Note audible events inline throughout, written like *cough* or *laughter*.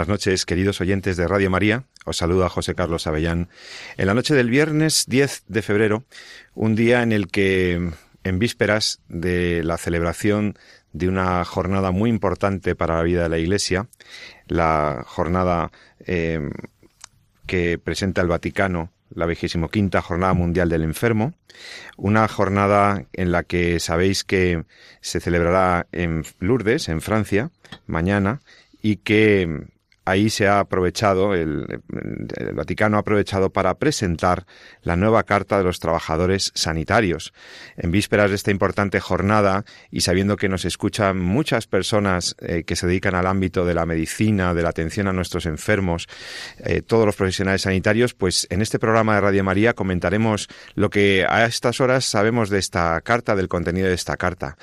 Buenas noches, queridos oyentes de Radio María. Os saluda José Carlos Avellán. En la noche del viernes 10 de febrero, un día en el que, en vísperas de la celebración de una jornada muy importante para la vida de la Iglesia, la jornada eh, que presenta el Vaticano la vigésimo quinta Jornada Mundial del Enfermo, una jornada en la que sabéis que se celebrará en Lourdes, en Francia, mañana, y que ahí se ha aprovechado, el, Vaticano ha aprovechado para presentar la nueva Carta de los Trabajadores Sanitarios. En vísperas de esta importante jornada y sabiendo que nos escuchan muchas personas eh, que se dedican al ámbito de la medicina, de la atención a nuestros enfermos, eh, todos los profesionales sanitarios, pues en este programa de Radio María comentaremos lo que a estas horas sabemos de esta carta, del contenido de esta carta.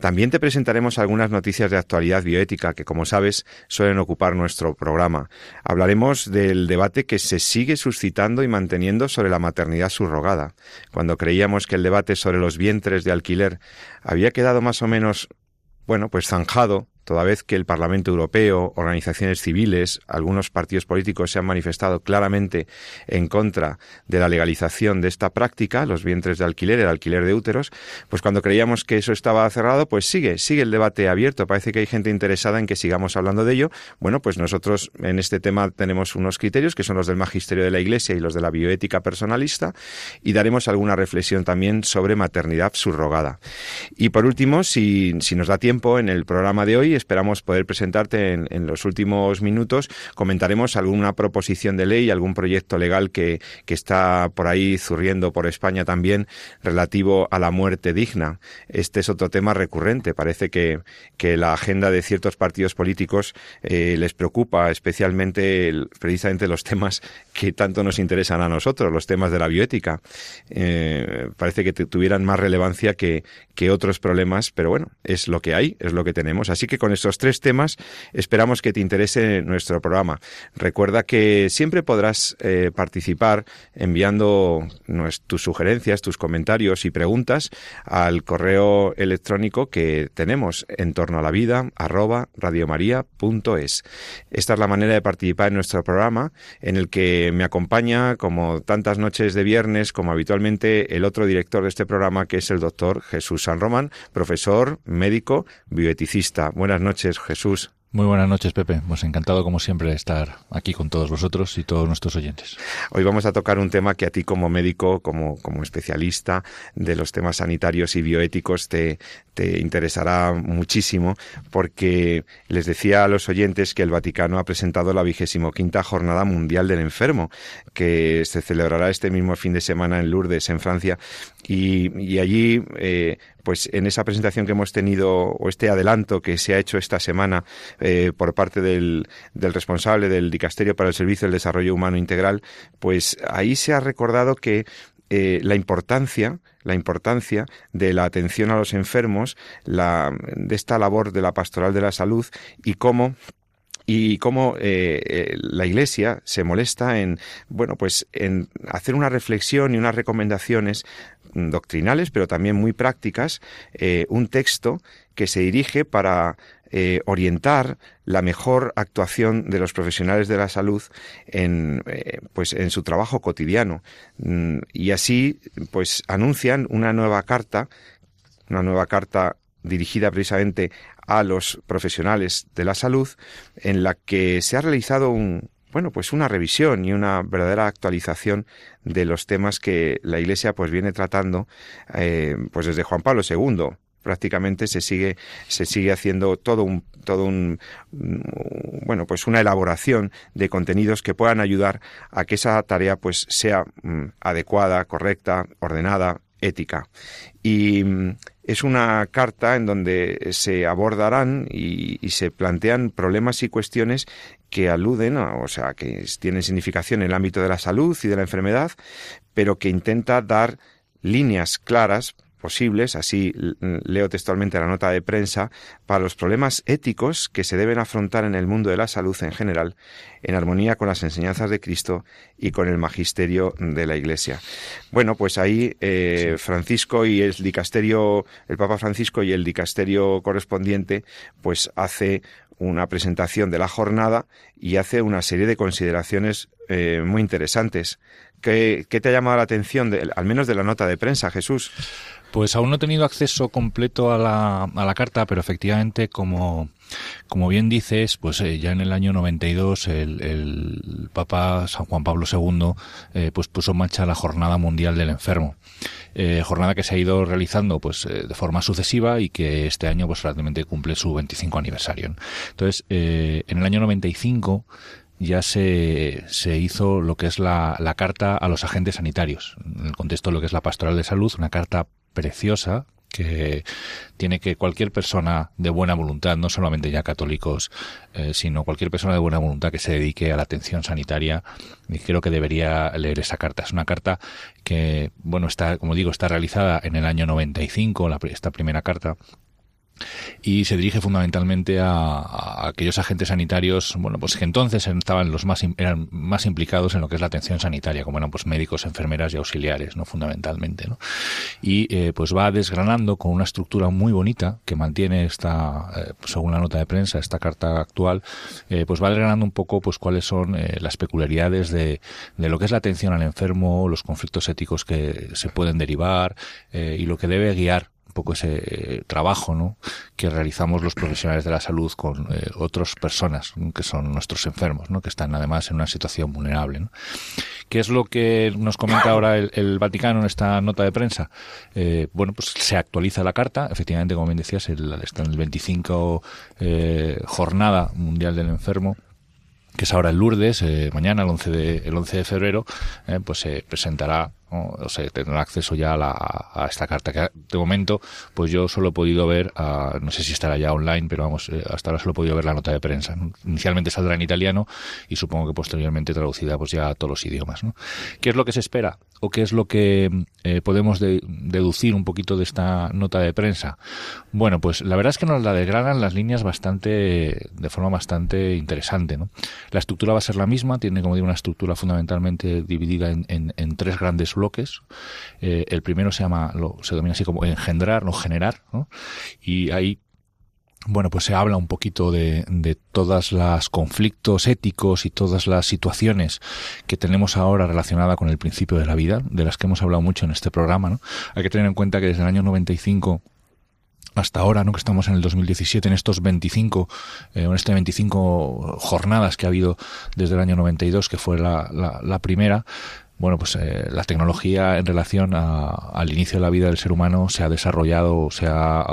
También te presentaremos algunas noticias de actualidad bioética que, como sabes, suelen ocupar nuestro programa. Hablaremos del debate que se sigue suscitando y manteniendo sobre la maternidad subrogada. Cuando creíamos que el debate sobre los vientres de alquiler había quedado más o menos, bueno, pues zanjado, toda vez que el Parlamento Europeo, organizaciones civiles, algunos partidos políticos se han manifestado claramente en contra de la legalización de esta práctica, los vientres de alquiler, el alquiler de úteros, pues cuando creíamos que eso estaba cerrado, pues sigue, sigue el debate abierto. Parece que hay gente interesada en que sigamos hablando de ello. Bueno, pues nosotros en este tema tenemos unos criterios que son los del magisterio de la Iglesia y los de la bioética personalista y daremos alguna reflexión también sobre maternidad subrogada. Y por último, si, si nos da tiempo en el programa de hoy, esperamos poder presentarte en, los últimos minutos. Comentaremos alguna proposición de ley, algún proyecto legal que, que está por ahí zurriendo por España también relativo a la muerte digna. Este es otro tema recurrente. Parece que, que la agenda de ciertos partidos políticos eh, les preocupa especialmente precisamente los temas que tanto nos interesan a nosotros, los temas de la bioética. Eh, parece que tuvieran más relevancia que, que otros problemas, pero bueno, es lo que hay, es lo que tenemos. Así que con estos tres temas esperamos que te interese nuestro programa. Recuerda que siempre podrás eh, participar enviando tus sugerencias, tus comentarios y preguntas al correo electrónico que tenemos en torno a la vida arroba radiomaria.es. Esta es la manera de participar en nuestro programa en el que me acompaña como tantas noches de viernes como habitualmente el otro director de este programa que es el doctor Jesús San Román, profesor, médico, bioeticista. Buenas noches, Jesús. Muy buenas noches, Pepe. Pues encantado, como siempre, de estar aquí con todos vosotros y todos nuestros oyentes. Hoy vamos a tocar un tema que a ti, como médico, como, como especialista de los temas sanitarios y bioéticos, te, te interesará muchísimo, porque les decía a los oyentes que el Vaticano ha presentado la vigésimo quinta Jornada Mundial del Enfermo, que se celebrará este mismo fin de semana en Lourdes, en Francia, y, y allí eh, pues en esa presentación que hemos tenido o este adelanto que se ha hecho esta semana eh, por parte del, del, responsable del Dicasterio para el Servicio del Desarrollo Humano Integral, pues ahí se ha recordado que eh, la importancia la importancia de la atención a los enfermos, la, de esta labor de la pastoral de la salud y cómo y cómo eh, la Iglesia se molesta en bueno pues en hacer una reflexión y unas recomendaciones doctrinales, pero también muy prácticas, eh, un texto que se dirige para eh, orientar la mejor actuación de los profesionales de la salud en, eh, pues en su trabajo cotidiano. Mm, y así, pues anuncian una nueva carta, una nueva carta dirigida precisamente a los profesionales de la salud, en la que se ha realizado un, bueno, pues una revisión y una verdadera actualización de los temas que la Iglesia pues viene tratando eh, pues desde Juan Pablo II prácticamente se sigue se sigue haciendo todo un todo un bueno pues una elaboración de contenidos que puedan ayudar a que esa tarea pues sea mm, adecuada correcta ordenada ética. Y mm, es una carta en donde se abordarán y, se plantean problemas y cuestiones que aluden, o sea, que tienen significación en el ámbito de la salud y de la enfermedad, pero que intenta dar líneas claras posibles, así leo textualmente la nota de prensa, para los problemas éticos que se deben afrontar en el mundo de la salud en general, en armonía con las enseñanzas de Cristo y con el magisterio de la Iglesia. Bueno, pues ahí eh, Francisco y el dicasterio, el Papa Francisco y el dicasterio correspondiente, pues hace una presentación de la jornada y hace una serie de consideraciones eh, muy interesantes. ¿Qué, te ha llamado la atención, al menos de la nota de prensa, Jesús? Pues aún no he tenido acceso completo a la, a la carta, pero efectivamente, como, como bien dices, pues eh, ya en el año 92 el, el Papa San Juan Pablo II eh, pues puso en marcha la Jornada Mundial del Enfermo. Eh, jornada que se ha ido realizando pues de forma sucesiva y que este año pues realmente cumple su 25 aniversario. Entonces, en el año 95 ya se, se hizo lo que es la, la, carta a los agentes sanitarios, en el contexto de lo que es la pastoral de salud, una carta preciosa que tiene que cualquier persona de buena voluntad, no solamente ya católicos, eh, sino cualquier persona de buena voluntad que se dedique a la atención sanitaria, creo que debería leer esa carta. Es una carta que, bueno, está, como digo, está realizada en el año 95, la, esta primera carta, y se dirige fundamentalmente a, aquellos agentes sanitarios, bueno, pues que entonces estaban los más eran más implicados en lo que es la atención sanitaria, como eran pues médicos, enfermeras y auxiliares, no fundamentalmente, ¿no? Y eh, pues va desgranando con una estructura muy bonita que mantiene esta, eh, según la nota de prensa, esta carta actual, eh, pues va desgranando un poco pues cuáles son las peculiaridades de, de lo que es la atención al enfermo, los conflictos éticos que se pueden derivar y lo que debe guiar poco ese eh, trabajo ¿no? que realizamos los profesionales de la salud con eh, otras personas que son nuestros enfermos, ¿no? que están además en una situación vulnerable. ¿Qué es lo que nos comenta ahora el, Vaticano en esta nota de prensa? Eh, bueno, pues se actualiza la carta, efectivamente, como bien decías, está en el 25 Jornada Mundial del Enfermo que es ahora el Lourdes, mañana el 11 de, el 11 de febrero, pues se presentará o sea, tendrá acceso ya a, la, a, esta carta que de momento pues yo solo he podido ver no sé si estará ya online pero vamos eh, hasta ahora solo he podido ver la nota de prensa inicialmente saldrá en italiano y supongo que posteriormente traducida pues ya a todos los idiomas ¿no? ¿qué es lo que se espera? o qué es lo que eh, podemos deducir un poquito de esta nota de prensa bueno pues la verdad es que nos la desgranan las líneas bastante de forma bastante interesante ¿no? la estructura va a ser la misma tiene como digo una estructura fundamentalmente dividida en, en, en tres grandes bloques. Eh, el primero se llama, lo, se domina así como engendrar o generar. Y ahí bueno, pues se habla un poquito de, de todos los conflictos éticos y todas las situaciones que tenemos ahora relacionadas con el principio de la vida, de las que hemos hablado mucho en este programa. ¿no? Hay que tener en cuenta que desde el año 95 hasta ahora, ¿no? que estamos en el 2017, en estos 25, eh, en este 25 jornadas que ha habido desde el año 92, que fue la, la, la primera, bueno, pues eh, la tecnología en relación al inicio de la vida del ser humano se ha desarrollado, se ha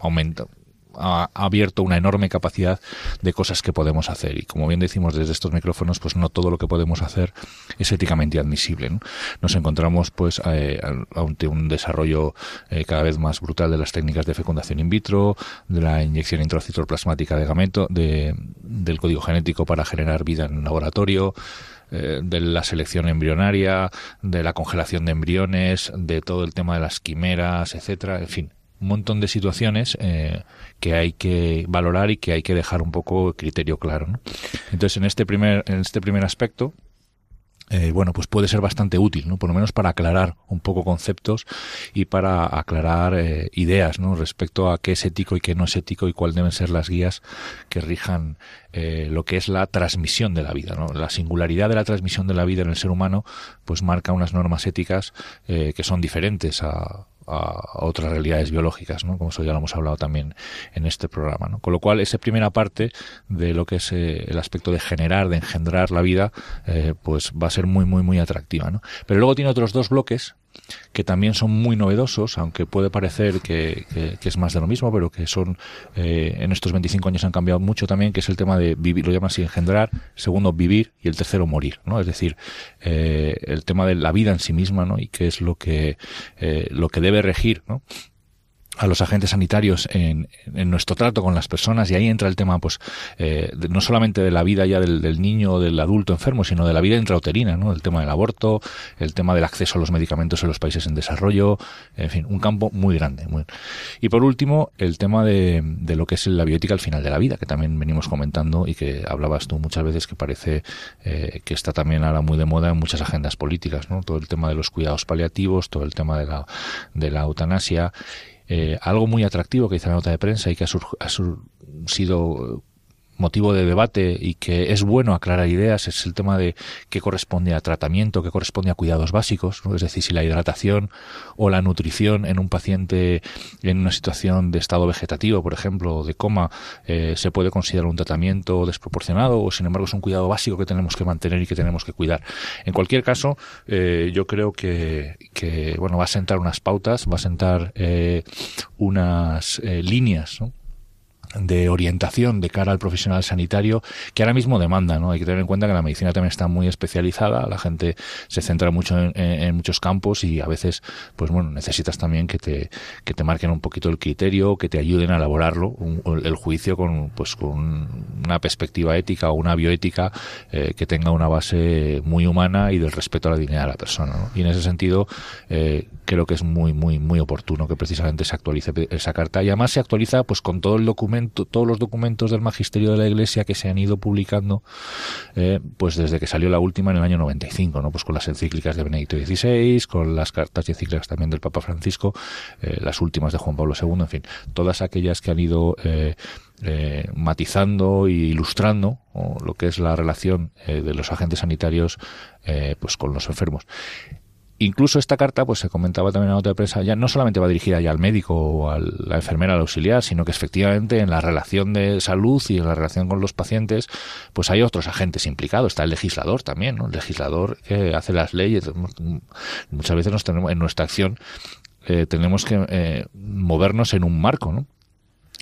aumentado, ha abierto una enorme capacidad de cosas que podemos hacer. Y como bien decimos desde estos micrófonos pues no todo lo que podemos hacer es éticamente admisible nos encontramos pues eh, ante un desarrollo eh, cada vez más brutal de las técnicas de fecundación in vitro de la inyección intracitoplasmática de gameto de, del código genético para generar vida en un laboratorio eh, de la selección embrionaria, de la congelación de embriones, de todo el tema de las quimeras, etcétera, en fin, un montón de situaciones eh, que hay que valorar y que hay que dejar un poco criterio claro. Entonces, en este primer, en este primer aspecto, eh, bueno, pues puede ser bastante útil, ¿no? Por lo menos para aclarar un poco conceptos y para aclarar eh, ideas, ¿no? Respecto a qué es ético y qué no es ético y cuáles deben ser las guías que rijan eh, lo que es la transmisión de la vida, ¿no? La singularidad de la transmisión de la vida en el ser humano, pues marca unas normas éticas que son diferentes a, a otras realidades biológicas, ¿no? Como eso ya lo hemos hablado también en este programa, ¿no? Con lo cual, esa primera parte de lo que es eh, el aspecto de generar, de engendrar la vida, eh, pues va a ser muy, muy, muy atractiva, ¿no? Pero luego tiene otros dos bloques que también son muy novedosos, aunque puede parecer que, es más de lo mismo, pero que son eh, en estos 25 años han cambiado mucho también, que es el tema de vivir, lo llaman así, engendrar, segundo, vivir y el tercero, morir, ¿no? Es decir, eh, el tema de la vida en sí misma, ¿no? Y qué es lo que, eh, lo que debe regir, ¿no? A los agentes sanitarios en, en, nuestro trato con las personas y ahí entra el tema pues eh, no solamente de la vida ya del, del, niño o del adulto enfermo sino de la vida intrauterina no el tema del aborto el tema del acceso a los medicamentos en los países en desarrollo en fin un campo muy grande muy... y por último el tema de, de, lo que es la bioética al final de la vida que también venimos comentando y que hablabas tú muchas veces que parece eh, que está también ahora muy de moda en muchas agendas políticas no todo el tema de los cuidados paliativos todo el tema de la de la eutanasia eh, algo muy atractivo que dice la nota de prensa y que ha, ha sido motivo de debate y que es bueno aclarar ideas es el tema de qué corresponde a tratamiento, qué corresponde a cuidados básicos, es decir, si la hidratación o la nutrición en un paciente en una situación de estado vegetativo, por ejemplo, de coma, eh, se puede considerar un tratamiento desproporcionado o sin embargo es un cuidado básico que tenemos que mantener y que tenemos que cuidar. En cualquier caso, eh, yo creo que, que, bueno, va a sentar unas pautas, va a sentar eh, unas líneas, ¿no? De orientación de cara al profesional sanitario que ahora mismo demanda, ¿no? Hay que tener en cuenta que la medicina también está muy especializada, la gente se centra mucho en, muchos campos y a veces, pues bueno, necesitas también que te, que te marquen un poquito el criterio, que te ayuden a elaborarlo, el juicio con, pues con una perspectiva ética o una bioética eh, que tenga una base muy humana y del respeto a la dignidad de la persona, Y en ese sentido, eh, creo que es muy, muy, muy oportuno que precisamente se actualice esa carta y además se actualiza pues con todo el documento, todos los documentos del magisterio de la Iglesia que se han ido publicando eh, pues desde que salió la última en el año 95, ¿no? Pues con las encíclicas de Benedicto XVI, con las cartas y encíclicas también del Papa Francisco, eh, las últimas de Juan Pablo II, en fin, todas aquellas que han ido eh, matizando e ilustrando lo que es la relación de los agentes sanitarios pues con los enfermos. Incluso esta carta, pues se comentaba también en la nota prensa, ya no solamente va dirigida ya al médico o a la enfermera, al auxiliar, sino que efectivamente en la relación de salud y en la relación con los pacientes, pues hay otros agentes implicados. Está el legislador también, ¿no? El legislador que hace las leyes. Muchas veces nos tenemos, en nuestra acción eh, tenemos que eh, movernos en un marco, ¿no?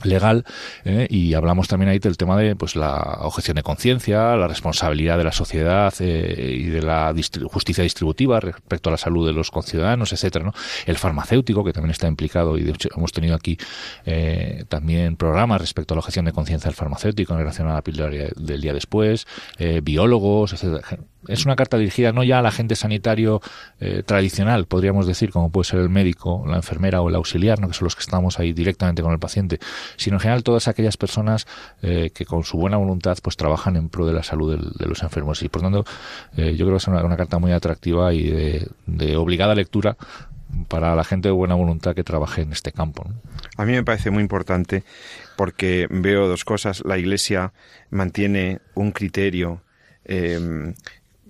Legal eh, y hablamos también ahí del tema de pues la objeción de conciencia, la responsabilidad de la sociedad eh, y de la justicia distributiva respecto a la salud de los conciudadanos, etcétera, ¿no? El farmacéutico que también está implicado y de hecho hemos tenido aquí eh, también programas respecto a la objeción de conciencia del farmacéutico en relación a la píldora del día después, biólogos, etcétera es una carta dirigida no ya al agente sanitario eh, tradicional, podríamos decir, como puede ser el médico, la enfermera o el auxiliar, ¿no? que son los que estamos ahí directamente con el paciente, sino en general todas aquellas personas eh, que con su buena voluntad pues trabajan en pro de la salud de, los enfermos. Y por tanto, eh, yo creo que es una, carta muy atractiva y de, obligada lectura para la gente de buena voluntad que trabaje en este campo. A mí me parece muy importante porque veo dos cosas. La Iglesia mantiene un criterio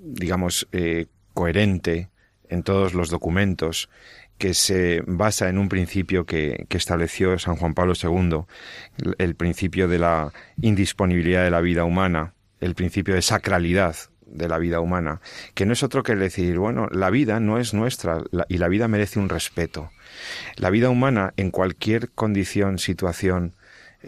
digamos, eh, coherente en todos los documentos, que se basa en un principio que, que, estableció San Juan Pablo II, el principio de la indisponibilidad de la vida humana, el principio de sacralidad de la vida humana, que no es otro que decir, bueno, la vida no es nuestra y la vida merece un respeto. La vida humana, en cualquier condición, situación,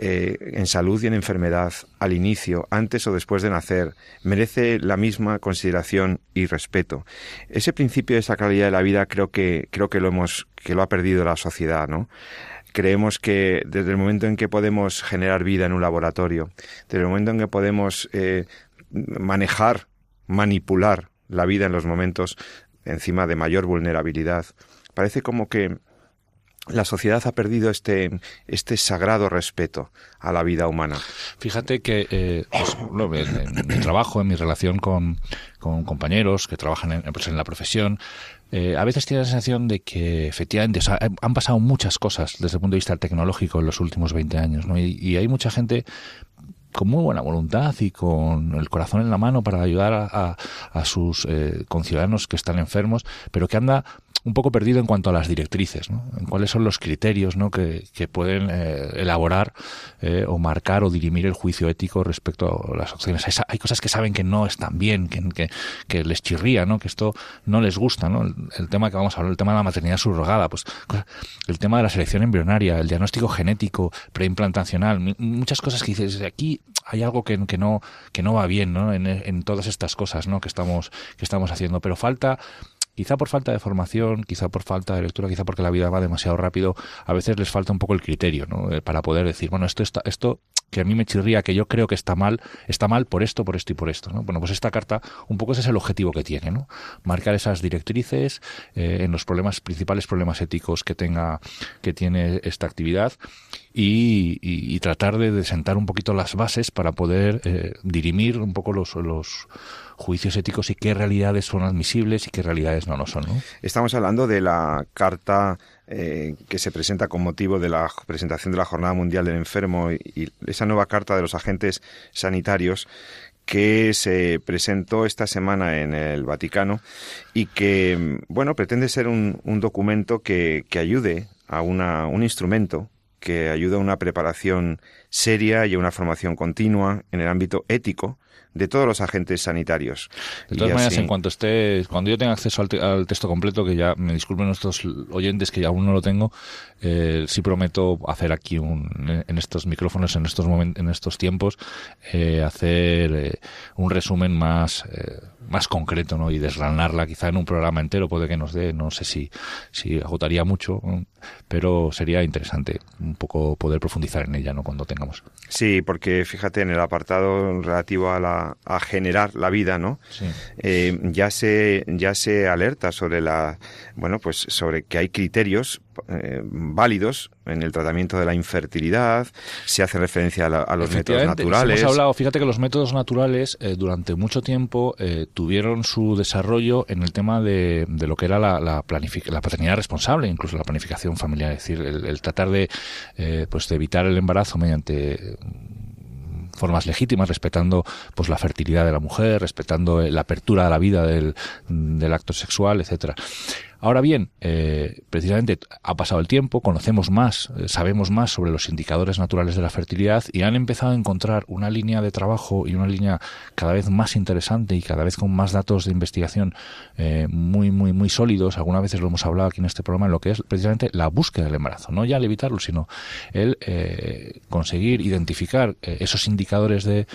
eh, en salud y en enfermedad, al inicio, antes o después de nacer, merece la misma consideración y respeto. Ese principio de sacralidad de la vida creo que, creo que lo hemos, que lo ha perdido la sociedad, ¿no? Creemos que desde el momento en que podemos generar vida en un laboratorio, desde el momento en que podemos eh, manejar, manipular la vida en los momentos encima de mayor vulnerabilidad, parece como que la sociedad ha perdido este, este sagrado respeto a la vida humana. Fíjate que eh, pues, en, mi trabajo, en mi relación con, con compañeros que trabajan en, pues, la profesión, eh, a veces tiene la sensación de que efectivamente han pasado muchas cosas desde el punto de vista tecnológico en los últimos 20 años, ¿no? y, hay mucha gente con muy buena voluntad y con el corazón en la mano para ayudar a, a, sus eh, conciudadanos que están enfermos, pero que anda un poco perdido en cuanto a las directrices, ¿no? en cuáles son los criterios ¿no? que, pueden eh, elaborar eh, o marcar o dirimir el juicio ético respecto a las opciones. Hay, cosas que saben que no están bien, que, les chirría, ¿no? que esto no les gusta. ¿no? El, tema que vamos a hablar, el tema de la maternidad subrogada, pues, el tema de la selección embrionaria, el diagnóstico genético preimplantacional, muchas cosas que dices, aquí hay algo que, que, no, que no va bien ¿no? En, en todas estas cosas ¿no? que, estamos, que estamos haciendo, pero falta quizá por falta de formación, quizá por falta de lectura, quizá porque la vida va demasiado rápido, a veces les falta un poco el criterio, ¿no? Eh, para poder decir, bueno, esto está, esto que a mí me chirría, que yo creo que está mal, está mal por esto, por esto y por esto, ¿no? Bueno, pues esta carta, un poco ese es el objetivo que tiene, ¿no? Marcar esas directrices eh, en los problemas, principales problemas éticos que tenga, que tiene esta actividad y, y, y tratar de, de, sentar un poquito las bases para poder eh, dirimir un poco los, los juicios éticos y qué realidades son admisibles y qué realidades no lo son. ¿no? Estamos hablando de la carta eh, que se presenta con motivo de la presentación de la Jornada Mundial del Enfermo y, esa nueva carta de los agentes sanitarios que se presentó esta semana en el Vaticano y que, bueno, pretende ser un, un documento que, que ayude a una, un instrumento que ayuda a una preparación seria y a una formación continua en el ámbito ético de todos los agentes sanitarios. De todas y maneras, así... en cuanto esté, cuando yo tenga acceso al, te, al, texto completo, que ya me disculpen nuestros oyentes que aún no lo tengo, eh, sí prometo hacer aquí un, en estos micrófonos, en estos en estos tiempos, eh, hacer eh, un resumen más más concreto, ¿no? Y desgranarla quizá en un programa entero puede que nos dé, no sé si, si agotaría mucho, pero sería interesante un poco poder profundizar en ella, ¿no? Cuando tengamos. Sí, porque fíjate en el apartado relativo a la, a generar la vida, ¿no? Sí. Eh, ya se, ya se alerta sobre la, bueno, pues sobre que hay criterios eh, válidos en el tratamiento de la infertilidad, se hace referencia a, la, a los métodos naturales. Hemos hablado, fíjate que los métodos naturales eh, durante mucho tiempo eh, tuvieron su desarrollo en el tema de, de lo que era la, la, la, paternidad responsable, incluso la planificación familiar, es decir, el, el tratar de, eh, pues de evitar el embarazo mediante formas legítimas, respetando pues la fertilidad de la mujer, respetando la apertura a la vida del, del acto sexual, etcétera. Ahora bien, eh, precisamente ha pasado el tiempo, conocemos más, eh, sabemos más sobre los indicadores naturales de la fertilidad y han empezado a encontrar una línea de trabajo y una línea cada vez más interesante y cada vez con más datos de investigación eh, muy, muy, muy sólidos. Algunas veces lo hemos hablado aquí en este programa en lo que es precisamente la búsqueda del embarazo, no ya el evitarlo, sino el eh, conseguir identificar eh, esos indicadores de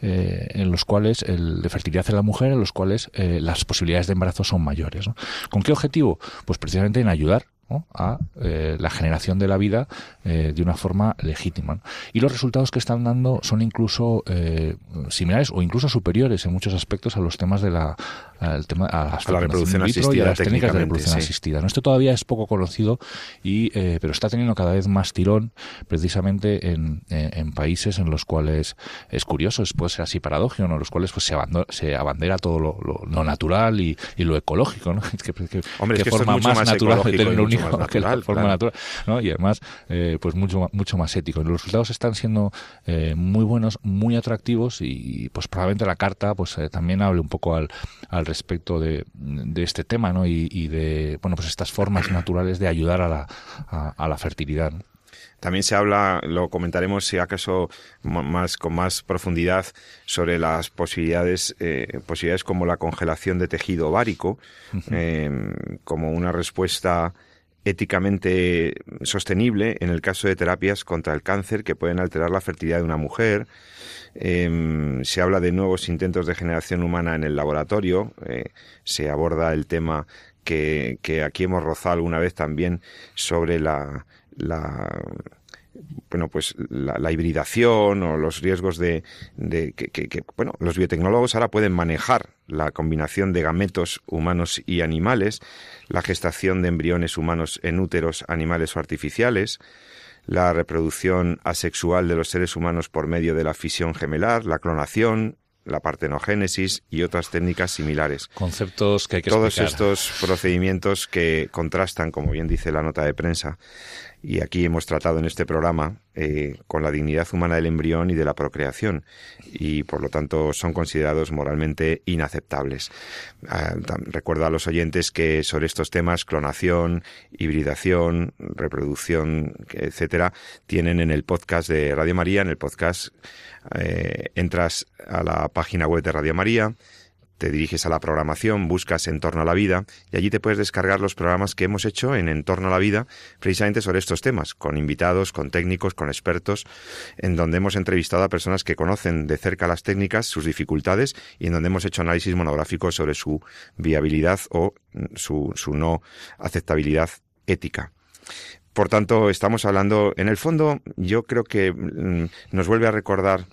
eh, en los cuales el de fertilidad en la mujer, en los cuales eh, las posibilidades de embarazo son mayores. ¿Con qué objetivo? Pues precisamente en ayudar ¿no? a eh, la generación de la vida eh, de una forma legítima. ¿no? Y los resultados que están dando son incluso eh, similares o incluso superiores en muchos aspectos a los temas de la al tema a, las a la reproducción asistida y a las técnicas de reproducción sí. asistida. ¿no? Esto todavía es poco conocido y eh, pero está teniendo cada vez más tirón precisamente en, en, países en los cuales es curioso, es, puede ser así paradójico, ¿no? en los cuales pues se, abandera, se abandera todo lo, lo, lo natural y, y, lo ecológico, ¿no? *laughs* Que, que, Hombre, es que forma más, más natural de tener un hijo *laughs* que la forma claro. natural, ¿no? Y además, eh, pues mucho, mucho más ético. Los resultados están siendo eh, muy buenos, muy atractivos y pues probablemente la carta pues eh, también hable un poco al, al respecto de, de este tema, ¿no? Y, y, de, bueno, pues estas formas naturales de ayudar a la, a, a la fertilidad, ¿no? También se habla, lo comentaremos si acaso más con más profundidad sobre las posibilidades, eh, posibilidades como la congelación de tejido ovárico, uh -huh. eh, como una respuesta éticamente sostenible en el caso de terapias contra el cáncer que pueden alterar la fertilidad de una mujer. Eh, se habla de nuevos intentos de generación humana en el laboratorio. Eh, se aborda el tema que, que, aquí hemos rozado alguna vez también sobre la, la bueno, pues la, la, hibridación o los riesgos de, de que, que, que, bueno, los biotecnólogos ahora pueden manejar la combinación de gametos humanos y animales, la gestación de embriones humanos en úteros animales o artificiales, la reproducción asexual de los seres humanos por medio de la fisión gemelar, la clonación, la partenogénesis y otras técnicas similares. Conceptos que hay que Todos explicar. estos procedimientos que contrastan, como bien dice la nota de prensa, y aquí hemos tratado en este programa eh, con la dignidad humana del embrión y de la procreación y por lo tanto son considerados moralmente inaceptables. Ah, recuerdo a los oyentes que sobre estos temas, clonación, hibridación, reproducción, etcétera, tienen en el podcast de Radio María, en el podcast eh, entras a la página web de Radio María, te diriges a la programación, buscas En torno a la vida y allí te puedes descargar los programas que hemos hecho en En torno a la vida precisamente sobre estos temas, con invitados, con técnicos, con expertos, en donde hemos entrevistado a personas que conocen de cerca las técnicas, sus dificultades y en donde hemos hecho análisis monográficos sobre su viabilidad o su, su no aceptabilidad ética. Por tanto, estamos hablando, en el fondo, yo creo que mm, nos vuelve a recordar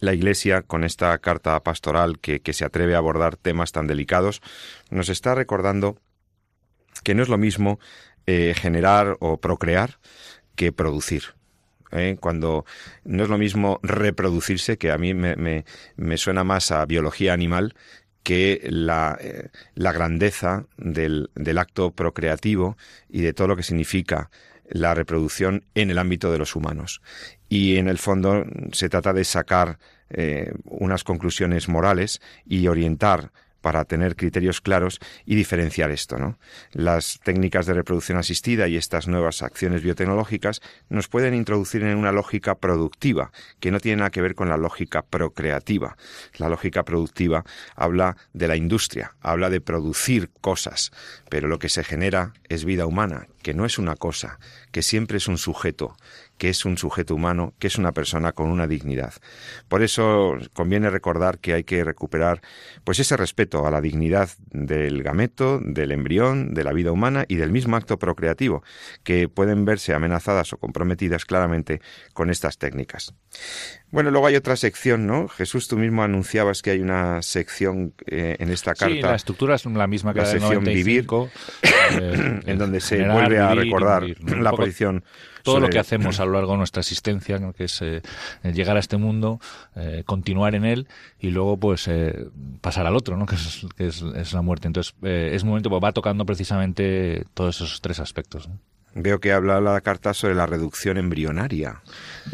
la Iglesia, con esta carta pastoral que, se atreve a abordar temas tan delicados, nos está recordando que no es lo mismo eh, generar o procrear que producir. ¿eh? Cuando no es lo mismo reproducirse, que a mí me, suena más a biología animal, que la, eh, la grandeza del, del, acto procreativo y de todo lo que significa la reproducción en el ámbito de los humanos. Y en el fondo se trata de sacar eh, unas conclusiones morales y orientar para tener criterios claros y diferenciar esto, ¿no? Las técnicas de reproducción asistida y estas nuevas acciones biotecnológicas nos pueden introducir en una lógica productiva que no tiene nada que ver con la lógica procreativa. La lógica productiva habla de la industria, habla de producir cosas, pero lo que se genera es vida humana, que no es una cosa, que siempre es un sujeto, que es un sujeto humano, que es una persona con una dignidad. Por eso conviene recordar que hay que recuperar pues ese respeto a la dignidad del gameto, del embrión, de la vida humana y del mismo acto procreativo, que pueden verse amenazadas o comprometidas claramente con estas técnicas. Bueno, luego hay otra sección, ¿no? Jesús, tú mismo anunciabas que hay una sección eh, en esta carta. Sí, la estructura es la misma que la, sección Vivir, *laughs* eh, en donde se vuelve a recordar la posición todo lo que hacemos a lo largo de nuestra existencia, que es eh, llegar a este mundo, continuar en él y luego pues eh, pasar al otro, ¿no? que, es, es, la muerte. Entonces es un momento, pues, va tocando precisamente todos esos tres aspectos. Veo que habla la carta sobre la reducción embrionaria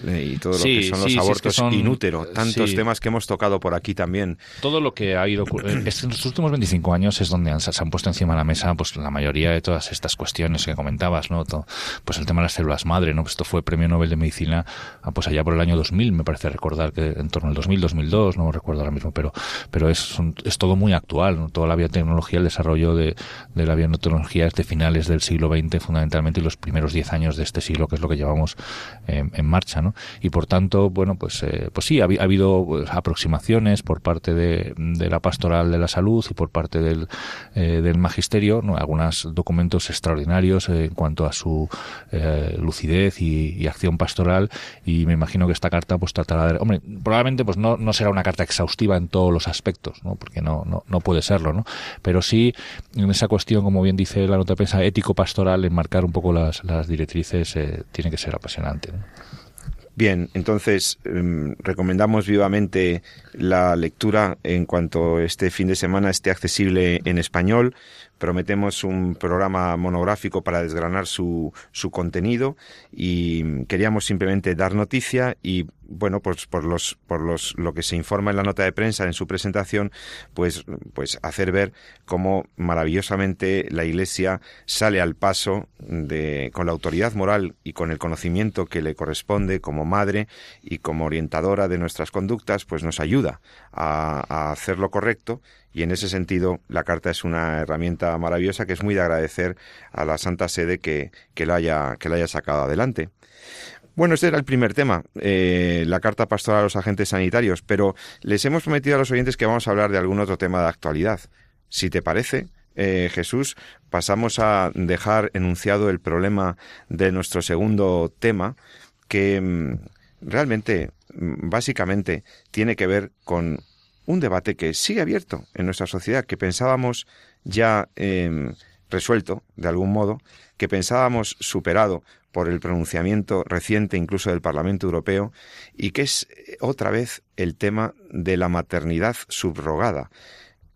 eh, y todo lo que son los abortos inúteros. Tantos temas que hemos tocado por aquí también. Todo lo que ha ido en los últimos 25 años es donde se han puesto encima de la mesa pues la mayoría de todas estas cuestiones que comentabas, ¿no? pues el tema de las células madre, ¿no? Pues esto fue premio Nobel de Medicina ah, pues allá por el año 2000, me parece recordar que en torno al 2000, 2002, no me recuerdo ahora mismo, pero pero es, es todo muy actual, ¿no? Toda la biotecnología, el desarrollo de, de la biotecnología es de finales del siglo XX fundamentalmente los primeros diez años de este siglo, que es lo que llevamos eh, en marcha, ¿no? Y por tanto, bueno, pues, eh, pues sí, ha, habido pues, aproximaciones por parte de, la pastoral de la salud y por parte del, eh, magisterio, ¿no? algunos documentos extraordinarios en cuanto a su lucidez y, acción pastoral y me imagino que esta carta pues tratará de, hombre, probablemente pues no, no será una carta exhaustiva en todos los aspectos, ¿no? Porque no, no, no puede serlo, ¿no? Pero sí en esa cuestión, como bien dice la nota de prensa, ético-pastoral, enmarcar un poco las, directrices eh, tiene que ser apasionante. Bien, entonces em, recomendamos vivamente la lectura en cuanto este fin de semana esté accesible en español. Prometemos un programa monográfico para desgranar su, su contenido y queríamos simplemente dar noticia y bueno, pues por los, por los, lo que se informa en la nota de prensa en su presentación, pues, pues hacer ver cómo maravillosamente la Iglesia sale al paso de, con la autoridad moral y con el conocimiento que le corresponde como madre y como orientadora de nuestras conductas, pues nos ayuda a, a hacer lo correcto y en ese sentido la carta es una herramienta maravillosa que es muy de agradecer a la Santa Sede que, que, la, haya, que la haya sacado adelante. Bueno, este era el primer tema, eh, la carta pastoral a los agentes sanitarios, pero les hemos prometido a los oyentes que vamos a hablar de algún otro tema de actualidad. Si te parece, eh, Jesús, pasamos a dejar enunciado el problema de nuestro segundo tema, que mm, realmente, mm, básicamente, tiene que ver con un debate que sigue abierto en nuestra sociedad, que pensábamos ya em, resuelto de algún modo, que pensábamos superado por el pronunciamiento reciente incluso del Parlamento Europeo, y que es eh, otra vez el tema de la maternidad subrogada,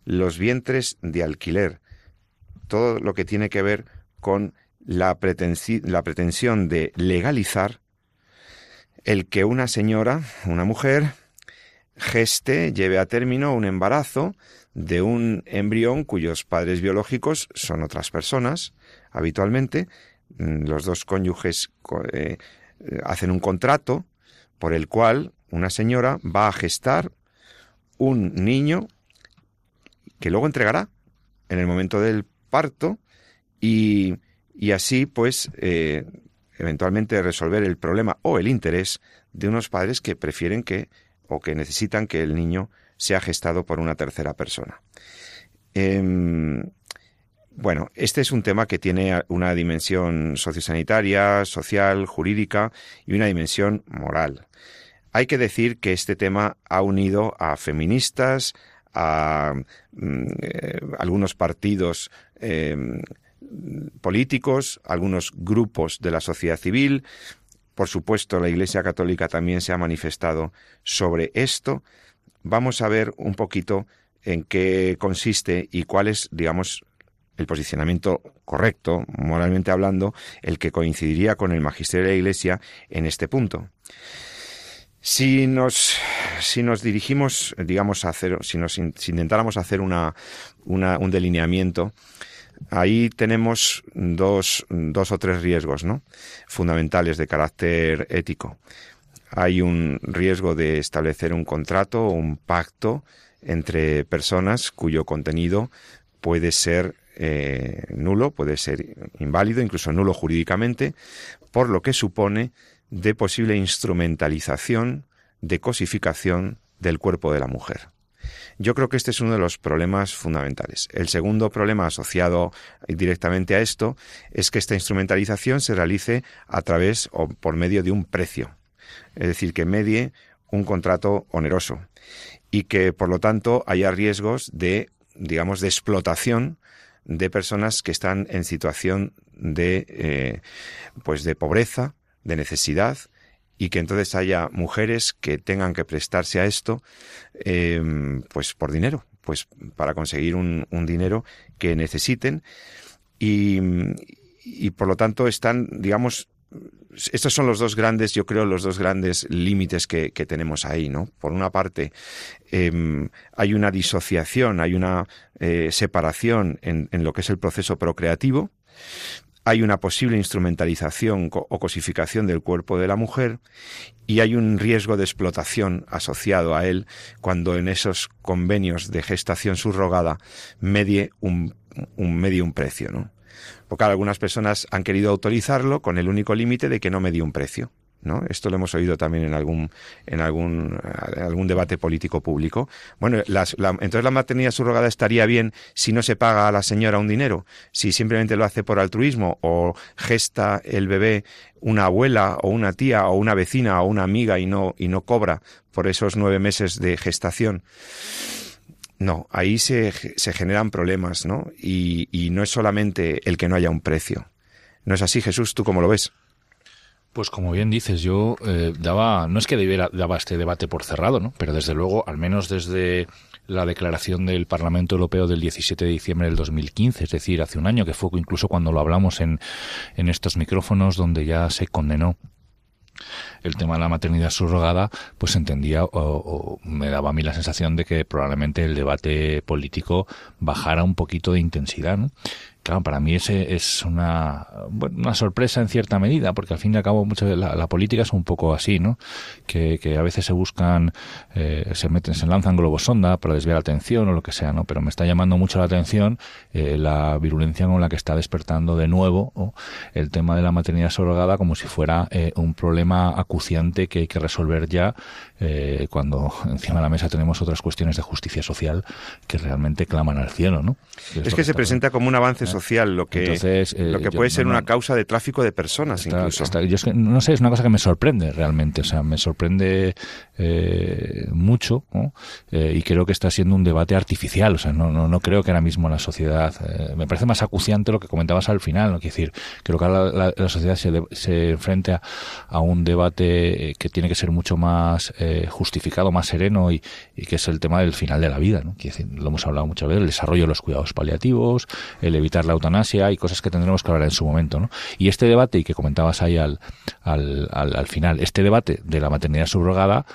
los vientres de alquiler, todo lo que tiene que ver con la, la pretensión de legalizar el que una señora, una mujer, geste, lleve a término un embarazo de un embrión cuyos padres biológicos son otras personas, habitualmente. Mm, los dos cónyuges eh, hacen un contrato por el cual una señora va a gestar un niño que luego entregará en el momento del parto y, así pues eh, eventualmente resolver el problema o el interés de unos padres que prefieren que o que necesitan que el niño sea gestado por una tercera persona. Em, bueno, este es un tema que tiene una dimensión sociosanitaria, social, jurídica y una dimensión moral. Hay que decir que este tema ha unido a feministas, a mm, eh, algunos partidos em, políticos, algunos grupos de la sociedad civil. Por supuesto, la Iglesia Católica también se ha manifestado sobre esto. Vamos a ver un poquito en qué consiste y cuál es, digamos, el posicionamiento correcto, moralmente hablando, el que coincidiría con el magisterio de la Iglesia en este punto. Si nos, si nos dirigimos, digamos, a hacer, si nos intentáramos hacer una, un delineamiento, ahí tenemos dos, dos o tres riesgos, ¿no? Fundamentales de carácter ético. Hay un riesgo de establecer un contrato o un pacto entre personas cuyo contenido puede ser eh, nulo, puede ser inválido, incluso nulo jurídicamente, por lo que supone de posible instrumentalización, de cosificación del cuerpo de la mujer. Yo creo que este es uno de los problemas fundamentales. El segundo problema asociado directamente a esto es que esta instrumentalización se realice a través o por medio de un precio, es decir, que medie un contrato oneroso y que por lo tanto haya riesgos de, digamos, de explotación de personas que están en situación de, eh, pues de pobreza, de necesidad, y que entonces haya mujeres que tengan que prestarse a esto, eh, pues por dinero, pues para conseguir un, dinero que necesiten y, y por lo tanto están, digamos, estos son los dos grandes, yo creo, los dos grandes límites que, tenemos ahí, ¿no? Por una parte, em, hay una disociación, hay una eh, separación en, lo que es el proceso procreativo, hay una posible instrumentalización o cosificación del cuerpo de la mujer y hay un riesgo de explotación asociado a él cuando en esos convenios de gestación subrogada medie un, un medie un precio, ¿no? Porque algunas personas han querido autorizarlo con el único límite de que no me dio un precio. ¿No? Esto lo hemos oído también en algún, en algún, algún debate político público. Bueno, entonces la maternidad subrogada estaría bien si no se paga a la señora un dinero, si simplemente lo hace por altruismo o gesta el bebé una abuela o una tía o una vecina o una amiga y no, y no cobra por esos nueve meses de gestación. No, ahí se, se generan problemas, ¿no? Y, y, no es solamente el que no haya un precio. ¿No es así, Jesús? ¿Tú cómo lo ves? Pues como bien dices, yo eh, daba, no es que debiera, daba este debate por cerrado, ¿no? Pero desde luego, al menos desde la declaración del Parlamento Europeo del 17 de diciembre del 2015, es decir, hace un año, que fue incluso cuando lo hablamos en, en estos micrófonos, donde ya se condenó el tema de la maternidad subrogada, pues entendía o, me daba a mí la sensación de que probablemente el debate político bajara un poquito de intensidad, ¿no? Claro, para mí ese es una, una sorpresa en cierta medida, porque al fin y al cabo mucha, la, la política es un poco así, ¿no? Que, que a veces se buscan, eh, se meten, se lanzan globos sonda para desviar la atención o lo que sea, ¿no? Pero me está llamando mucho la atención eh, la virulencia con la que está despertando de nuevo el tema de la maternidad subrogada como si fuera eh, un problema acuciante que hay que resolver ya eh, cuando encima de la mesa tenemos otras cuestiones de justicia social que realmente claman al cielo, ¿no? es, que, se presenta como un avance social, lo que, lo que puede ser una causa de tráfico de personas incluso. yo es que, no sé, es una cosa que me sorprende realmente, o sea, me sorprende eh, mucho eh, y creo que está siendo un debate artificial, o sea, no, no, no creo que ahora mismo la sociedad, eh, me parece más acuciante lo que comentabas al final, ¿no? Quiero decir, creo que la, la, sociedad se, se enfrenta a un debate que tiene que ser mucho más justificado, más sereno y, que es el tema del final de la vida, ¿no? Quiero decir, lo hemos hablado muchas veces, el desarrollo de los cuidados paliativos, el evitar la eutanasia y cosas que tendremos que hablar en su momento. ¿no? Y este debate, y que comentabas ahí al, al, al, al final, este debate de la maternidad subrogada,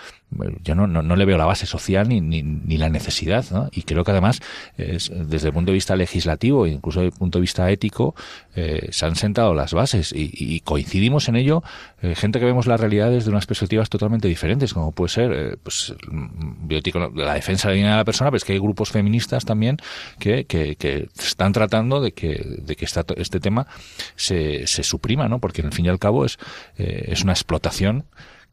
yo no, no, le veo la base social ni, ni, ni la necesidad. ¿no? Y creo que además, es, desde el punto de vista legislativo e incluso desde el punto de vista ético, eh, se han sentado las bases y, y coincidimos en ello eh, gente que vemos la realidad desde unas perspectivas totalmente diferentes, como puede ser eh, pues, la defensa de la de la persona, pero es que hay grupos feministas también que, que, están tratando de que, de que esta, este tema se, se suprima, ¿no? porque al fin y al cabo es, eh, es una explotación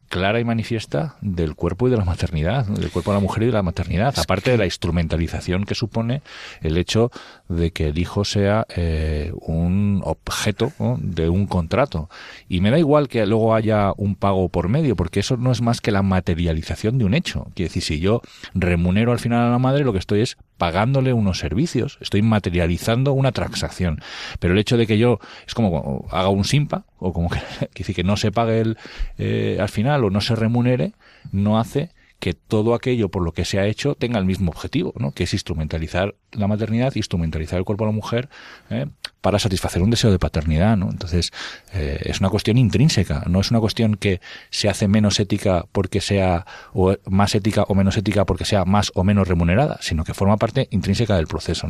clara y manifiesta del cuerpo y de la maternidad, del cuerpo de la mujer y de la maternidad, aparte de la instrumentalización que supone el hecho de que el hijo sea eh, un objeto ¿no? de un contrato. Y me da igual que luego haya un pago por medio, porque eso no es más que la materialización de un hecho. Quiere decir, si yo remunero al final a la madre, lo que estoy es pagándole unos servicios, estoy materializando una transacción. Pero el hecho de que yo es como haga un simpa, o como que, *laughs* que, no se pague el, eh, al final o no se remunere, no hace que todo aquello por lo que se ha hecho tenga el mismo objetivo, ¿no? que es instrumentalizar la maternidad, instrumentalizar el cuerpo de la mujer eh, para satisfacer un deseo de paternidad. ¿no? Entonces, eh, es una cuestión intrínseca, no es una cuestión que se hace menos ética porque sea o más ética o menos ética porque sea más o menos remunerada, sino que forma parte intrínseca del proceso.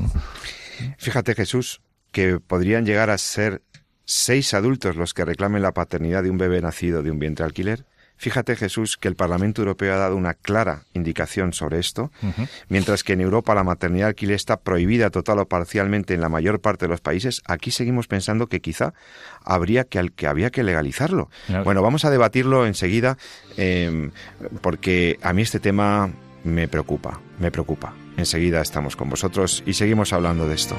Fíjate, Jesús, que podrían llegar a ser seis adultos los que reclamen la paternidad de un bebé nacido de un vientre alquiler Fíjate, Jesús, que el Parlamento Europeo ha dado una clara indicación sobre esto, uh -huh. mientras que en Europa la maternidad alquiler está prohibida total o parcialmente en la mayor parte de los países, aquí seguimos pensando que quizá habría que, que había que legalizarlo. Claro. Bueno, vamos a debatirlo enseguida, eh, porque a mí este tema me preocupa, me preocupa. Enseguida estamos con vosotros y seguimos hablando de esto.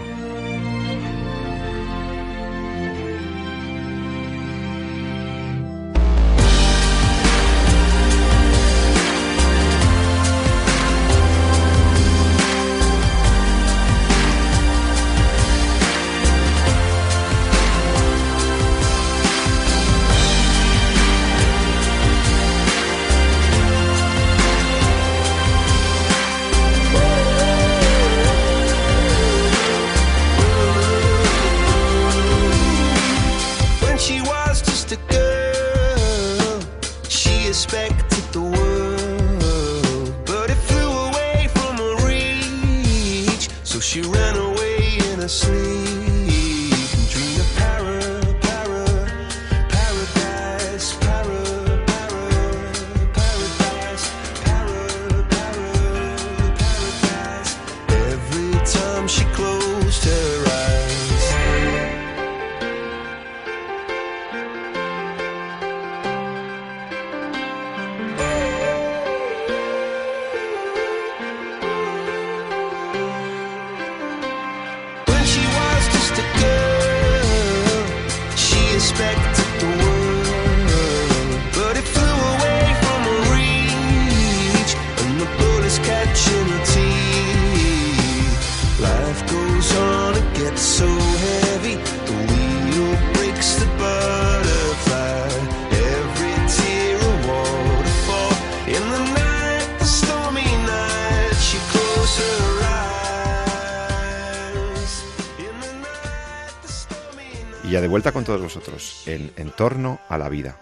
En, en torno a la vida.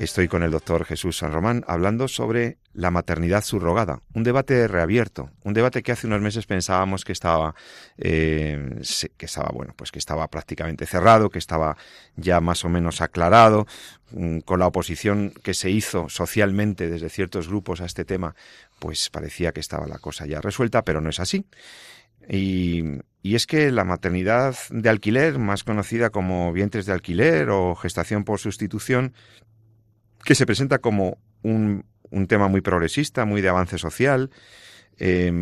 Estoy con el doctor Jesús San Román hablando sobre la maternidad subrogada, un debate reabierto, un debate que hace unos meses pensábamos que estaba, eh, que estaba bueno, pues que estaba prácticamente cerrado, que estaba ya más o menos aclarado, con la oposición que se hizo socialmente desde ciertos grupos a este tema, pues parecía que estaba la cosa ya resuelta, pero no es así. Y, y, es que la maternidad de alquiler, más conocida como vientres de alquiler o gestación por sustitución, que se presenta como un, tema muy progresista, muy de avance social, eh,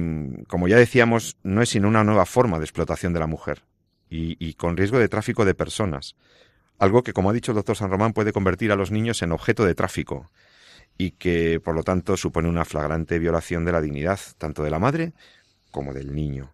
como ya decíamos, no es sino una nueva forma de explotación de la mujer y con riesgo de tráfico de personas. Algo que, como ha dicho el doctor San Román, puede convertir a los niños en objeto de tráfico y que, por lo tanto, supone una flagrante violación de la dignidad tanto de la madre como del niño.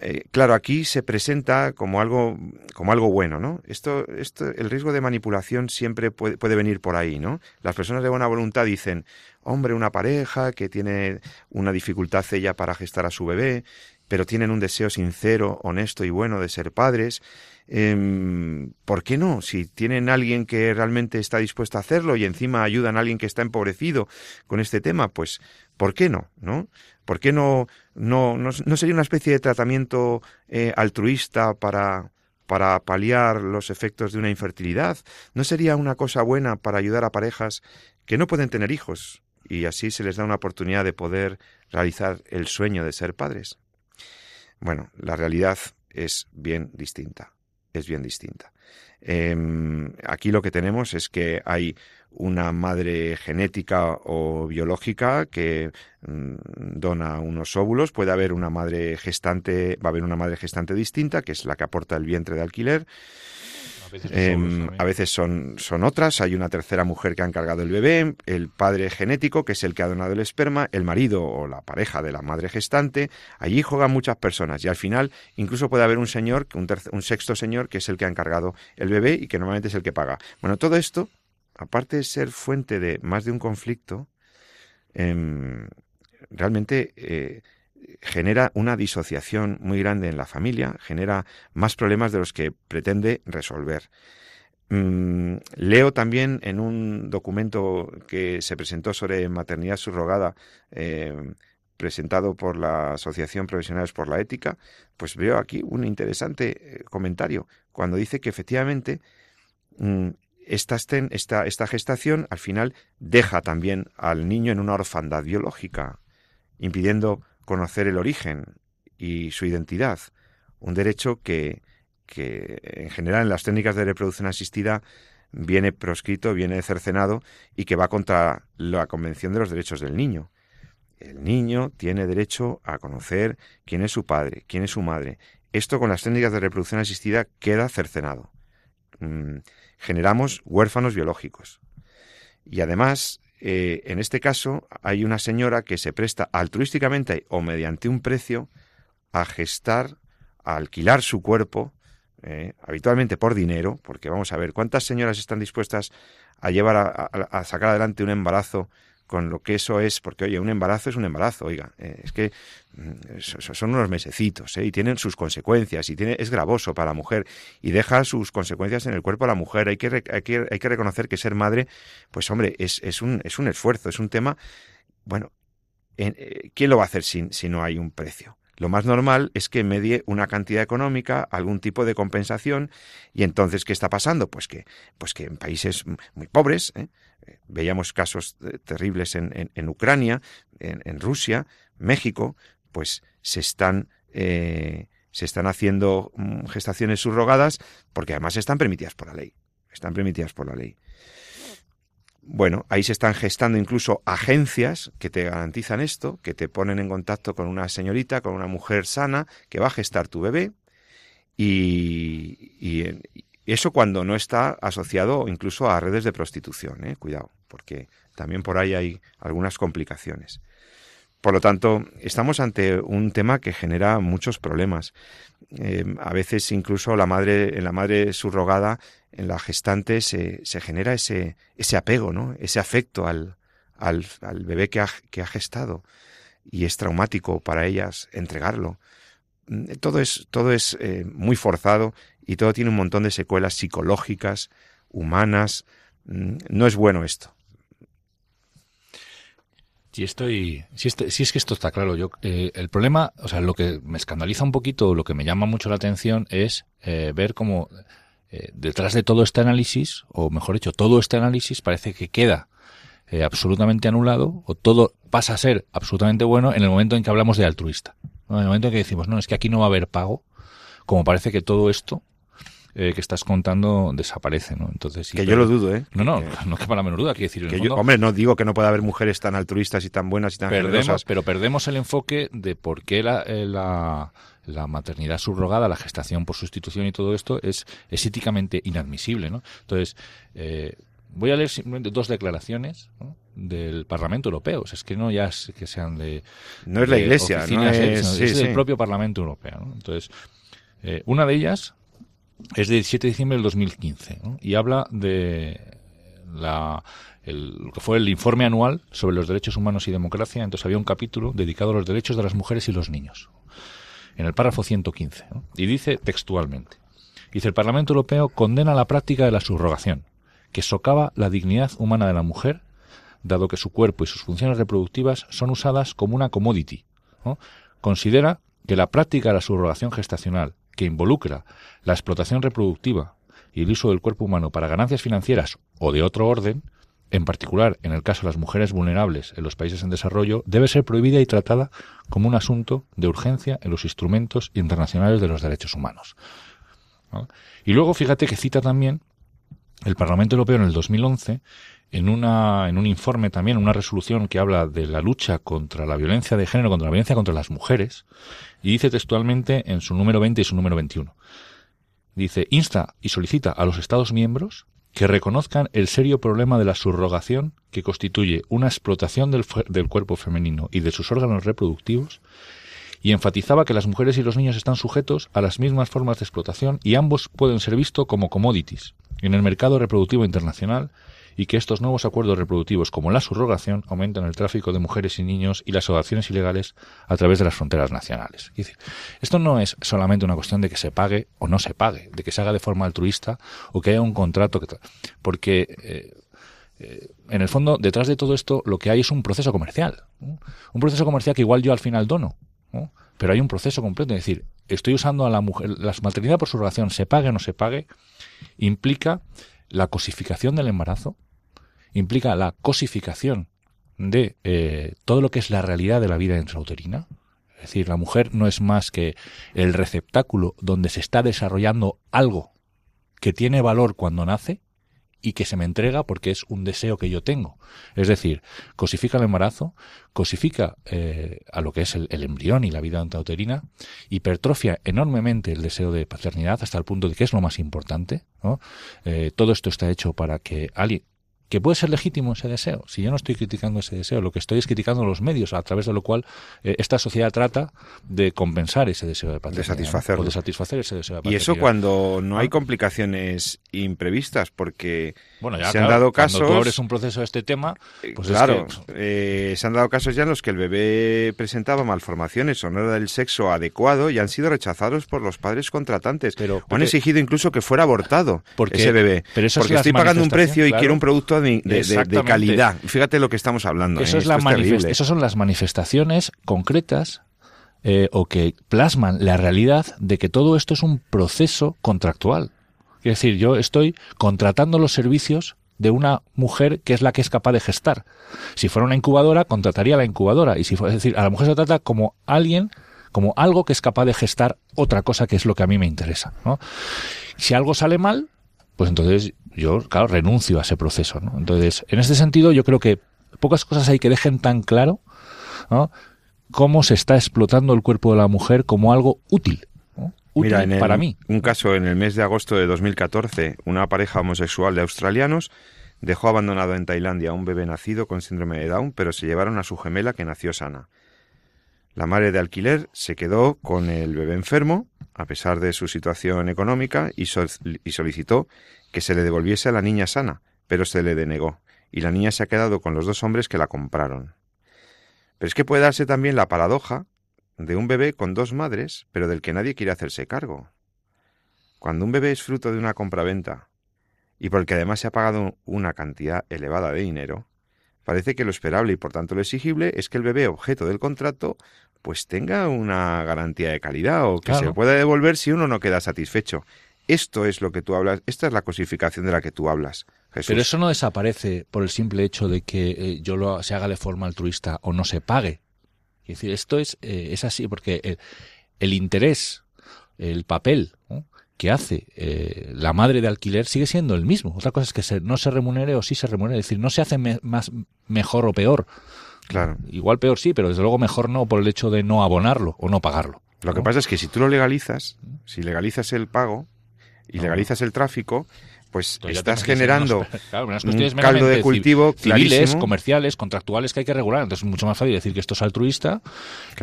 Eh, claro, aquí se presenta como algo, como algo bueno, ¿no? Esto, esto, el riesgo de manipulación siempre puede, venir por ahí, ¿no? Las personas de buena voluntad dicen, hombre, una pareja que tiene una dificultad ella para gestar a su bebé pero tienen un deseo sincero, honesto y bueno de ser padres, em, ¿por qué no? Si tienen alguien que realmente está dispuesto a hacerlo y encima ayudan a alguien que está empobrecido con este tema, pues ¿por qué no? ¿No? ¿Por qué no, no, no, sería una especie de tratamiento eh, altruista para, para paliar los efectos de una infertilidad? ¿No sería una cosa buena para ayudar a parejas que no pueden tener hijos y así se les da una oportunidad de poder realizar el sueño de ser padres? Bueno, la realidad es bien distinta, es bien distinta. Em, aquí lo que tenemos es que hay una madre genética o biológica que mm, dona unos óvulos, puede haber una madre gestante, va a haber una madre gestante distinta, que es la que aporta el vientre de alquiler. Em, a veces, son, son otras, hay una tercera mujer que ha encargado el bebé, el padre genético, que es el que ha donado el esperma, el marido o la pareja de la madre gestante, allí juegan muchas personas y al final incluso puede haber un señor, un, un sexto señor, que es el que ha encargado el bebé y que normalmente es el que paga. Bueno, todo esto aparte de ser fuente de más de un conflicto, em, realmente eh, genera una disociación muy grande en la familia, genera más problemas de los que pretende resolver. Mm, leo también en un documento que se presentó sobre maternidad subrogada, em, presentado por la Asociación Profesionales por la Ética, pues veo aquí un interesante eh, comentario cuando dice que efectivamente mm, esta, esta gestación al final deja también al niño en una orfandad biológica, impidiendo conocer el origen y su identidad, un derecho que, que en general en las técnicas de reproducción asistida viene proscrito, viene cercenado y que va contra la Convención de los Derechos del Niño. El niño tiene derecho a conocer quién es su padre, quién es su madre. Esto con las técnicas de reproducción asistida queda cercenado. Mm, generamos huérfanos biológicos. Y además, eh, en este caso, hay una señora que se presta altruísticamente o mediante un precio a gestar, a alquilar su cuerpo, eh, habitualmente por dinero, porque vamos a ver, ¿cuántas señoras están dispuestas a llevar a sacar adelante un embarazo con lo que eso es, porque oye, un embarazo es un embarazo, oiga, eh, es que mm, son unos mesecitos ¿eh? y tienen sus consecuencias y tiene, es gravoso para la mujer y deja sus consecuencias en el cuerpo de la mujer. Hay que, hay que, hay que reconocer que ser madre, pues hombre, es, es, un, es un esfuerzo, es un tema, bueno, eh, ¿quién lo va a hacer si, si no hay un precio? Lo más normal es que medie una cantidad económica, algún tipo de compensación, y entonces, ¿qué está pasando? Pues que, pues que en países muy pobres, ¿eh? veíamos casos eh, terribles en, en, Ucrania, en, Rusia, México, pues se están, eh, se están haciendo mm, gestaciones subrogadas porque además están permitidas por la ley. Están permitidas por la ley. Bueno, ahí se están gestando incluso agencias que te garantizan esto, que te ponen en contacto con una señorita, con una mujer sana, que va a gestar tu bebé. Y, y, eso cuando no está asociado incluso a redes de prostitución, ¿eh? cuidado, porque también por ahí hay algunas complicaciones. Por lo tanto, estamos ante un tema que genera muchos problemas. Eh, a veces incluso la madre, en la madre subrogada, en la gestante, se, se genera ese, ese apego, ¿no? ese afecto al, al, bebé que ha, que ha, gestado. Y es traumático para ellas entregarlo. Mm, todo es, todo es eh, muy forzado y todo tiene un montón de secuelas psicológicas, humanas. Mm, no es bueno esto. Sí, estoy, si, este, es que esto está claro. Yo, eh, el problema, o sea, lo que me escandaliza un poquito, lo que me llama mucho la atención es eh, ver cómo eh, detrás de todo este análisis, o mejor dicho, todo este análisis parece que queda absolutamente anulado, o todo pasa a ser absolutamente bueno en el momento en que hablamos de altruista. En el momento en que decimos, no, es que aquí no va a haber pago, como parece que todo esto eh, que estás contando desaparece, ¿no? Entonces que yo lo dudo, ¿eh? No, no, *laughs* no que para la menor duda, quiero decir. Que yo, hombre, no digo que no pueda haber mujeres tan altruistas y tan buenas y tan perdemos, Pero perdemos el enfoque de por qué la, eh, la, la, maternidad subrogada, la gestación por sustitución y todo esto es, es éticamente inadmisible, ¿no? Entonces, eh, voy a leer simplemente dos declaraciones del Parlamento Europeo. O sea, es que no ya es que sean de. No es la Iglesia, no es, es del propio Parlamento Europeo. ¿no? Entonces, eh, una de ellas es del 7 de diciembre del 2015 y habla de la, lo que fue el informe anual sobre los derechos humanos y democracia. Entonces había un capítulo dedicado a los derechos de las mujeres y los niños. en el párrafo 115, y dice textualmente, dice, el Parlamento Europeo condena la práctica de la subrogación, que socava la dignidad humana de la mujer, dado que su cuerpo y sus funciones reproductivas son usadas como una commodity. Considera que la práctica de la subrogación gestacional, que involucra la explotación reproductiva y el uso del cuerpo humano para ganancias financieras o de otro orden, en particular en el caso de las mujeres vulnerables en los países en desarrollo, debe ser prohibida y tratada como un asunto de urgencia en los instrumentos internacionales de los derechos humanos. Y luego fíjate que cita también el Parlamento Europeo en el 2011 en, una, en un informe también, una resolución que habla de la lucha contra la violencia de género, contra la violencia contra las mujeres, y dice textualmente en su número 20 y su número 21. Dice, insta y solicita a los Estados miembros que reconozcan el serio problema de la subrogación que constituye una explotación del, del cuerpo femenino y de sus órganos reproductivos y enfatizaba que las mujeres y los niños están sujetos a las mismas formas de explotación y ambos pueden ser vistos como commodities en el mercado reproductivo internacional y que estos nuevos acuerdos reproductivos como la subrogación aumentan el tráfico de mujeres y niños y las adopciones ilegales a través de las fronteras nacionales. esto no es solamente una cuestión de que se pague o no se pague, de que se haga de forma altruista o que haya un contrato que porque eh, eh, en el fondo detrás de todo esto lo que hay es un proceso comercial, un proceso comercial que igual yo al final dono, pero hay un proceso completo, es decir, estoy usando a la mujer, la maternidad por subrogación, se pague o no se pague, implica la cosificación del embarazo, implica la cosificación de eh, todo lo que es la realidad de la vida intrauterina. Es decir, la mujer no es más que el receptáculo donde se está desarrollando algo que tiene valor cuando nace y que se me entrega porque es un deseo que yo tengo. Es decir, cosifica el embarazo, cosifica eh, a lo que es el, embrión y la vida intrauterina, hipertrofia enormemente el deseo de paternidad hasta el punto de que es lo más importante. Eh, todo esto está hecho para que alguien, que puede ser legítimo ese deseo. Si yo no estoy criticando ese deseo, lo que estoy es criticando los medios a través de lo cual eh, esta sociedad trata de compensar ese deseo de paternidad. De satisfacerlo. O de satisfacer ese deseo de paternidad. Y eso cuando no hay complicaciones imprevistas, porque bueno, ya, se han dado casos... Cuando tú abres un proceso de este tema, eh, pues claro, es que... eh, se han dado casos ya en los que el bebé presentaba malformaciones o no era del sexo adecuado y han sido rechazados por los padres contratantes. Pero, o han exigido incluso que fuera abortado Porque- ese bebé. pero porque estoy pagando un precio y quiero un producto de, calidad. Fíjate lo que estamos hablando. Eso ¿eh? es la. Esas son las manifestaciones concretas eh, o que plasman la realidad de que todo esto es un proceso contractual. Es decir, yo estoy contratando los servicios de una mujer que es la que es capaz de gestar. Si fuera una incubadora, contrataría a la incubadora. Y si fuera, es decir, a la mujer se trata como alguien, como algo que es capaz de gestar otra cosa que es lo que a mí me interesa. ¿no? Si algo sale mal, pues entonces yo, claro, renuncio a ese proceso. ¿no? Entonces, en este sentido, yo creo que pocas cosas hay que dejen tan claro ¿no? cómo se está explotando el cuerpo de la mujer como algo útil. ¿no? Útil Mira, en el- para mí. Un caso en el mes de agosto de 2014, una pareja homosexual de australianos dejó abandonado en Tailandia a un bebé nacido con síndrome de Down, pero se llevaron a su gemela que nació sana. La madre de alquiler se quedó con el bebé enfermo, a pesar de su situación económica, y, sol- y solicitó que se le devolviese a la niña sana, pero se le denegó, y la niña se ha quedado con los dos hombres que la compraron. Pero es que puede darse también la paradoja de un bebé con dos madres, pero del que nadie quiere hacerse cargo. Cuando un bebé es fruto de una compraventa y por el que además se ha pagado una cantidad elevada de dinero, parece que lo esperable y por tanto lo exigible es que el bebé objeto del contrato pues tenga una garantía de calidad o que Claro. se pueda devolver si uno no queda satisfecho. Esto es lo que tú hablas, esta es la cosificación de la que tú hablas, Jesús. Pero eso no desaparece por el simple hecho de que eh, yo lo se haga de forma altruista o no se pague. Es decir, esto es, eh, es así porque el, el interés, el papel ¿no? que hace eh, la madre de alquiler sigue siendo el mismo. Otra cosa es que se- no se remunere o sí se remunere. Es decir, no se hace me- más mejor o peor. Claro. Igual peor sí, pero desde luego mejor no por el hecho de no abonarlo o no pagarlo. Lo que pasa es que si tú lo legalizas, si legalizas el pago y No. legalizas el tráfico, pues estás generando *laughs* un caldo de cultivo civiles, comerciales, contractuales que hay que regular. Entonces es mucho más fácil decir que esto es altruista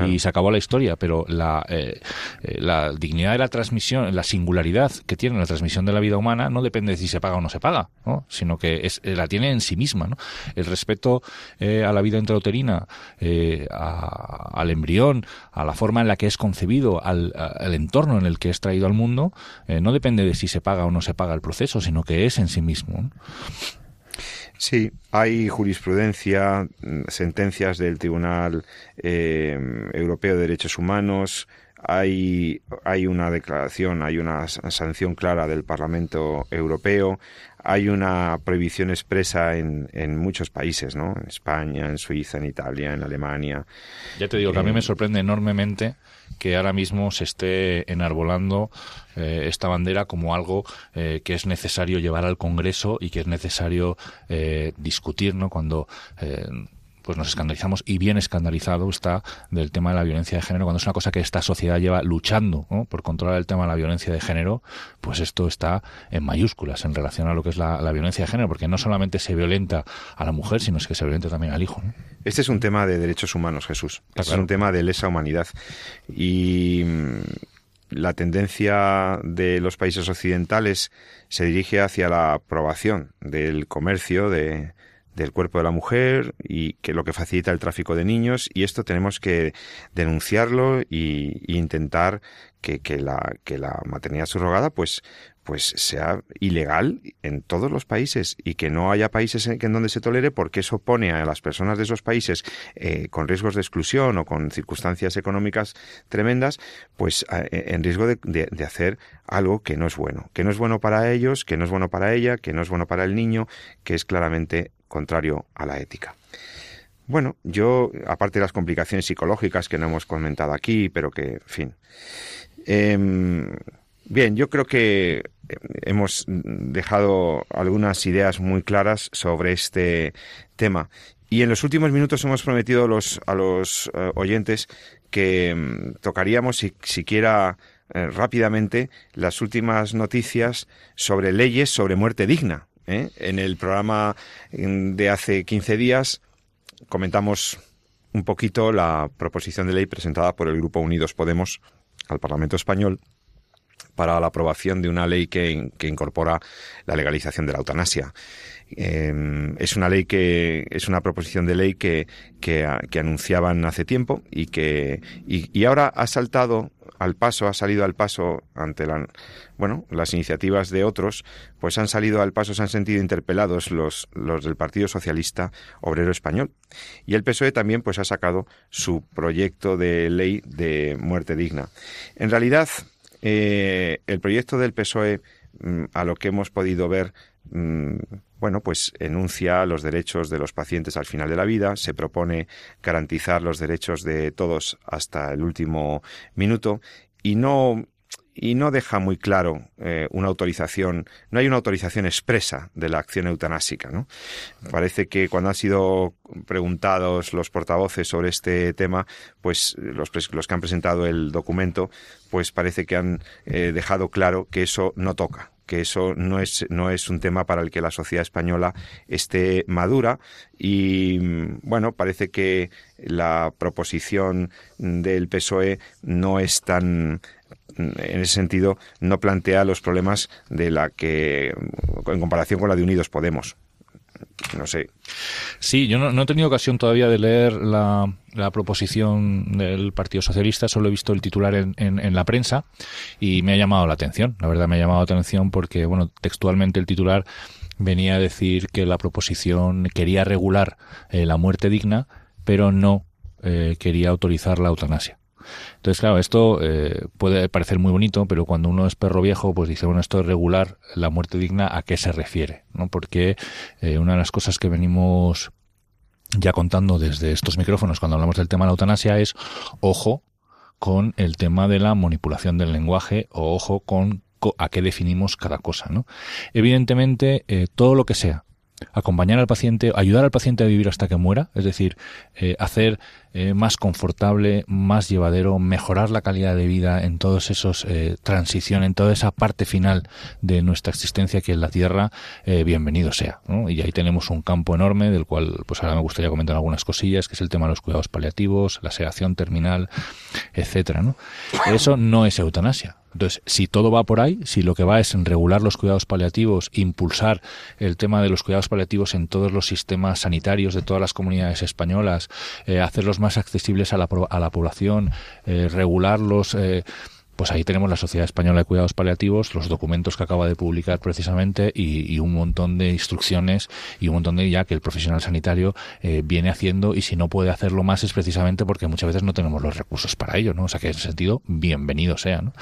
y se acabó la historia. Pero la, eh, eh, la dignidad de la transmisión, la singularidad que tiene la transmisión de la vida humana no depende de si se paga o no se paga, ¿no? sino que es, eh, la tiene en sí misma. ¿no? El respeto a la vida intrauterina, al embrión, a la forma en la que es concebido, al, al, entorno en el que es traído al mundo, no depende de si se paga o no se paga el proceso, sino que es en sí mismo. Sí, hay jurisprudencia, sentencias del Tribunal eh, Europeo de Derechos Humanos, hay, hay una declaración, hay una sanción clara del Parlamento Europeo, hay una prohibición expresa en, en muchos países, ¿no? En España, en Suiza, en Italia, en Alemania. Ya te digo que a mí me sorprende enormemente que ahora mismo se esté enarbolando eh, esta bandera como algo eh, que es necesario llevar al Congreso y que es necesario eh, discutir, ¿no? Cuando pues nos escandalizamos y bien escandalizado está del tema de la violencia de género. Cuando es una cosa que esta sociedad lleva luchando por controlar el tema de la violencia de género pues esto está en mayúsculas en relación a lo que es la, violencia de género porque no solamente se violenta a la mujer sino es que se violenta también al hijo este es un tema de derechos humanos Jesús. Este es un tema de lesa humanidad. Y mm, la tendencia de los países occidentales se dirige hacia la aprobación del comercio de, del cuerpo de la mujer y que lo que facilita el tráfico de niños y esto tenemos que denunciarlo y, intentar que, que, la, que la maternidad subrogada pues pues sea ilegal en todos los países y que no haya países en, donde se tolere porque eso pone a las personas de esos países eh, con riesgos de exclusión o con circunstancias económicas tremendas pues en riesgo de, de, hacer algo que no es bueno. Que no es bueno para ellos que no es bueno para ella que no es bueno para el niño que es claramente contrario a la ética. Bueno, yo, aparte de las complicaciones psicológicas que no hemos comentado aquí, pero que, en fin. Em, bien, yo creo que hemos dejado algunas ideas muy claras sobre este tema. Y en los últimos minutos hemos prometido a los, eh, oyentes que em, tocaríamos, si, siquiera eh, rápidamente, las últimas noticias sobre leyes sobre muerte digna. ¿Eh? En el programa de hace 15 días comentamos un poquito la proposición de ley presentada por el Grupo Unidos Podemos al Parlamento Español para la aprobación de una ley que, incorpora la legalización de la eutanasia. Em, es una ley que es una proposición de ley que, que, anunciaban hace tiempo y que y, ahora ha saltado al paso, ha salido al paso ante la, bueno, las iniciativas de otros, pues han salido al paso, se han sentido interpelados los, los del Partido Socialista Obrero Español. Y el PSOE también pues ha sacado su proyecto de ley de muerte digna. En realidad, eh, el proyecto del PSOE, mm, a lo que hemos podido ver, mm, bueno, pues enuncia los derechos de los pacientes al final de la vida, se propone garantizar los derechos de todos hasta el último minuto y no y no deja muy claro eh, una autorización, no hay una autorización expresa de la acción eutanásica. ¿no? Parece que cuando han sido preguntados los portavoces sobre este tema, pues los, los que han presentado el documento, pues parece que han eh, dejado claro que eso no toca que eso no es, no es un tema para el que la sociedad española esté madura y bueno, parece que la proposición del PSOE no es tan en ese sentido no plantea los problemas de la que en comparación con la de Unidos Podemos no sé. Sí, yo no, he tenido ocasión todavía de leer la, proposición del Partido Socialista, solo he visto el titular en, en, la prensa y me ha llamado la atención. La verdad me ha llamado la atención porque, bueno, textualmente el titular venía a decir que la proposición quería regular eh, la muerte digna, pero no eh, quería autorizar la eutanasia. Entonces, claro, esto eh, puede parecer muy bonito, pero cuando uno es perro viejo, pues dice, bueno, esto es regular, la muerte digna, ¿a qué se refiere? ¿no? Porque eh, una de las cosas que venimos ya contando desde estos micrófonos cuando hablamos del tema de la eutanasia es, ojo, con el tema de la manipulación del lenguaje o ojo con a qué definimos cada cosa, ¿no? Evidentemente, eh, todo lo que sea acompañar al paciente, ayudar al paciente a vivir hasta que muera, es decir, eh, hacer eh, más confortable, más llevadero, mejorar la calidad de vida en todos esos eh, transición, en toda esa parte final de nuestra existencia que en la Tierra, eh, bienvenido sea. Y ahí tenemos un campo enorme del cual, pues ahora me gustaría comentar algunas cosillas, que es el tema de los cuidados paliativos, la sedación terminal, etcétera. ¿no? Eso no es eutanasia. Entonces, si todo va por ahí, si lo que va es en regular los cuidados paliativos, impulsar el tema de los cuidados paliativos en todos los sistemas sanitarios de todas las comunidades españolas, eh, hacerlos más accesibles a la, a la población, eh, regularlos, eh, pues ahí tenemos la Sociedad Española de Cuidados Paliativos, los documentos que acaba de publicar precisamente y, un montón de instrucciones y un montón de ya que el profesional sanitario eh, viene haciendo y si no puede hacerlo más es precisamente porque muchas veces no tenemos los recursos para ello, ¿no? O sea que en ese sentido, bienvenido sea, ¿no?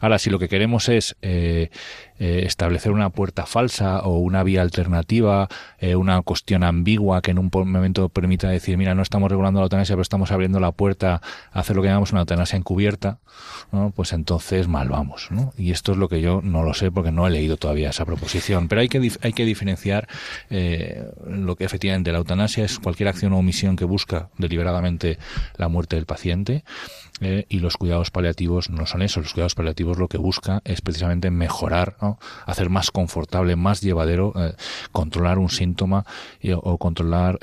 Ahora, si lo que queremos es eh, eh, establecer una puerta falsa o una vía alternativa, una cuestión ambigua que en un momento permita decir, mira, no estamos regulando la eutanasia, pero estamos abriendo la puerta a hacer lo que llamamos una eutanasia encubierta, ¿no? pues entonces mal vamos. ¿no? Y esto es lo que yo no lo sé porque no he leído todavía esa proposición. Pero hay que, hay que diferenciar eh, lo que efectivamente la eutanasia es cualquier acción o omisión que busca deliberadamente la muerte del paciente eh, y los cuidados paliativos no son eso. Los cuidados paliativos lo que busca es precisamente mejorar, ¿no? hacer más confortable, más llevadero, eh, controlar un síntoma o controlar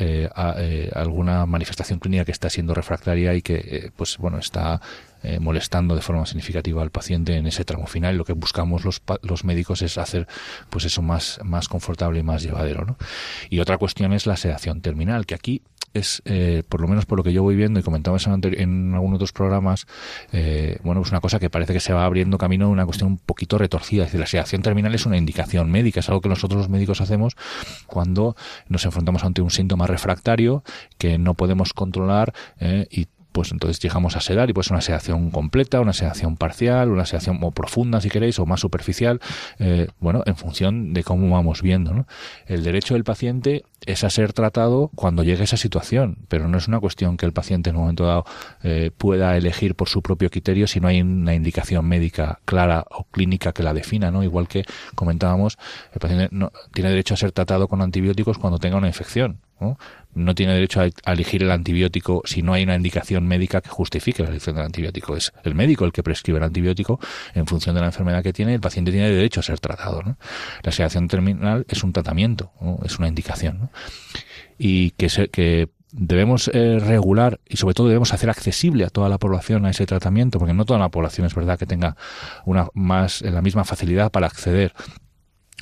alguna manifestación clínica que está siendo refractaria y que, pues bueno, está eh, molestando de forma significativa al paciente en ese tramo final. Lo que buscamos los, los médicos es hacer pues eso más, más confortable y más llevadero. ¿no? Y otra cuestión es la sedación terminal, que aquí es, eh, por lo menos por lo que yo voy viendo y comentamos en, en algunos otros programas, eh, bueno, pues una cosa que parece que se va abriendo camino, una cuestión un poquito retorcida. Es decir, la sedación terminal es una indicación médica, es algo que nosotros los médicos hacemos cuando nos enfrentamos ante un síntoma refractario que no podemos controlar eh, y pues entonces llegamos a sedar y pues una sedación completa, una sedación parcial, una sedación o profunda si queréis o más superficial, eh, bueno, en función de cómo vamos viendo. ¿no? El derecho del paciente es a ser tratado cuando llegue esa situación, pero no es una cuestión que el paciente en un momento dado eh, pueda elegir por su propio criterio si no hay una indicación médica clara o clínica que la defina, ¿no? Igual que comentábamos, el paciente no, tiene derecho a ser tratado con antibióticos cuando tenga una infección. ¿No? tiene derecho a, elegir el antibiótico si no hay una indicación médica que justifique la elección del antibiótico. Es el médico el que prescribe el antibiótico en función de la enfermedad que tiene. El paciente tiene derecho a ser tratado. ¿no? La sedación terminal es un tratamiento, es una indicación. Y que, se, que debemos eh, regular y sobre todo debemos hacer accesible a toda la población a ese tratamiento, porque no toda la población es verdad que tenga una más la misma facilidad para acceder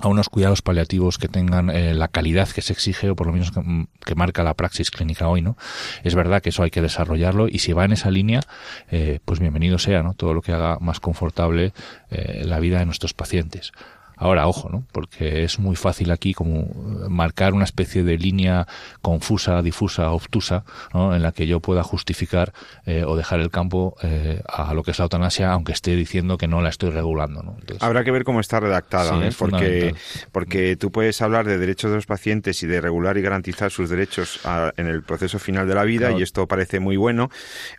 a unos cuidados paliativos que tengan eh, la calidad que se exige o por lo menos mm, que, marca la praxis clínica hoy, ¿no? Es verdad que eso hay que desarrollarlo y si va en esa línea, eh, pues bienvenido sea, ¿no? Todo lo que haga más confortable eh, la vida de nuestros pacientes. Ahora, ojo, ¿no? Porque es muy fácil aquí como marcar una especie de línea confusa, difusa, obtusa, ¿no? En la que yo pueda justificar eh, o dejar el campo eh, a lo que es la eutanasia, aunque esté diciendo que no la estoy regulando, ¿no? Habrá que ver cómo está redactada, ¿eh? porque, porque tú puedes hablar de derechos de los pacientes y de regular y garantizar sus derechos en el proceso final de la vida, y esto parece muy bueno.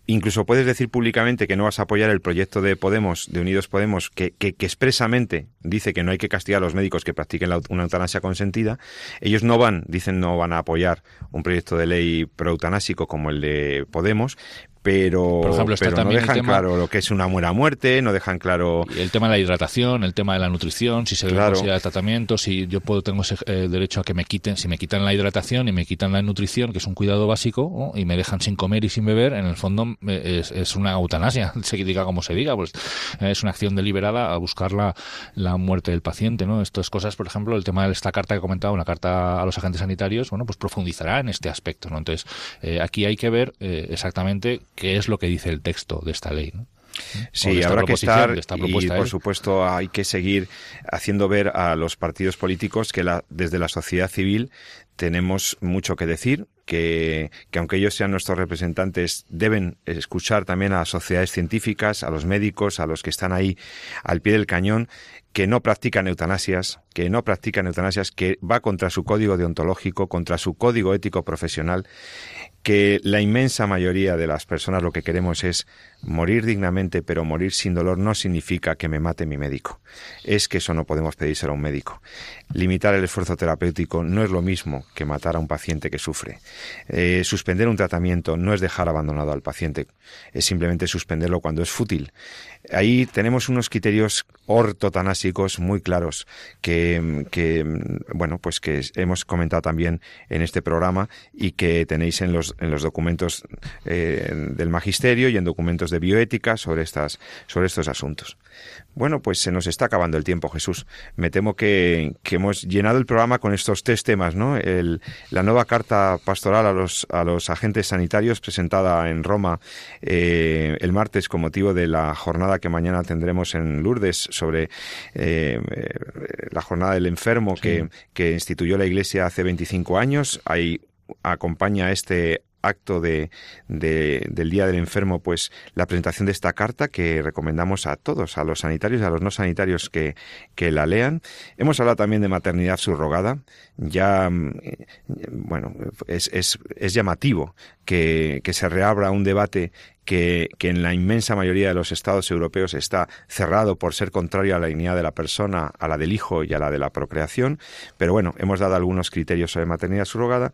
Incluso puedes decir públicamente que no vas a apoyar el proyecto de Podemos, de Unidos Podemos, que, que, que expresamente dice que no hay que castigar a los médicos que practiquen una eutanasia consentida. Ellos no van, dicen, no van a apoyar un proyecto de ley pro-eutanásico como el de Podemos, pero, no dejan claro lo que es una muera muerte, no dejan claro... El tema de la hidratación, el tema de la nutrición, si se debe considerar tratamiento, si yo puedo tengo ese eh, derecho a que me quiten, si me quitan la hidratación y me quitan la nutrición, que es un cuidado básico, y me dejan sin comer y sin beber, en el fondo eh, es, una eutanasia, *laughs* se diga como se diga, pues eh, es una acción deliberada a buscar la, la muerte del paciente, ¿no? Estas cosas, por ejemplo, el tema de esta carta que he comentado, una carta a los agentes sanitarios, bueno, pues profundizará en este aspecto, ¿no? Entonces, aquí hay que ver exactamente qué es lo que dice el texto de esta ley. ¿no? Sí, habrá que estar y por supuesto hay que seguir haciendo ver a los partidos políticos que la, desde la sociedad civil tenemos mucho que decir, que, que, aunque ellos sean nuestros representantes, deben escuchar también a las sociedades científicas, a los médicos, a los que están ahí al pie del cañón, que no practican eutanasias, que no practican eutanasias, que va contra su código deontológico, contra su código ético profesional que la inmensa mayoría de las personas lo que queremos es morir dignamente, pero morir sin dolor no significa que me mate mi médico. Es que eso no podemos pedírselo a un médico. Limitar el esfuerzo terapéutico no es lo mismo que matar a un paciente que sufre. Eh, suspender un tratamiento no es dejar abandonado al paciente, es simplemente suspenderlo cuando es fútil. Ahí tenemos unos criterios ortotanásicos muy claros que, que, bueno, pues que hemos comentado también en este programa y que tenéis en los, en los documentos eh, del magisterio y en documentos de bioética sobre estas, sobre estos asuntos. Bueno, pues se nos está acabando el tiempo, Jesús. Me temo que, hemos llenado el programa con estos tres temas, ¿no? la nueva carta pastoral a los, a los agentes sanitarios presentada en Roma eh, el martes con motivo de la jornada que mañana tendremos en Lourdes sobre eh, la jornada del enfermo que, que instituyó la Iglesia hace 25 años. Ahí acompaña este acto de, del Día del Enfermo, pues la presentación de esta carta que recomendamos a todos, a los sanitarios y a los no sanitarios que, que la lean. Hemos hablado también de maternidad subrogada. Ya, mm, bueno, es, es, es llamativo que, que se reabra un debate que, en la inmensa mayoría de los estados europeos está cerrado por ser contrario a la dignidad de la persona, a la del hijo y a la de la procreación. Pero bueno, hemos dado algunos criterios sobre maternidad subrogada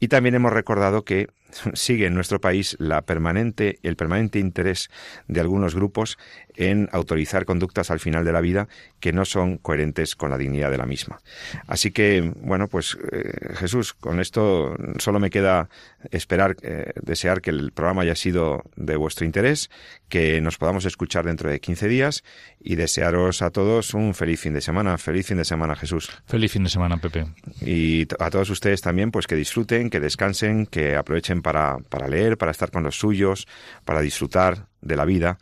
y también hemos recordado que sigue en nuestro país la permanente, el permanente interés de algunos grupos en autorizar conductas al final de la vida que no son coherentes con la dignidad de la misma. Así que, bueno, pues eh, Jesús, con esto solo me queda esperar, eh, desear que el programa haya sido de vuestro interés, que nos podamos escuchar dentro de 15 días y desearos a todos un feliz fin de semana. Feliz fin de semana, Jesús. Feliz fin de semana, Pepe. Y a todos ustedes también, pues que disfruten, que descansen, que aprovechen para, para leer, para estar con los suyos, para disfrutar de la vida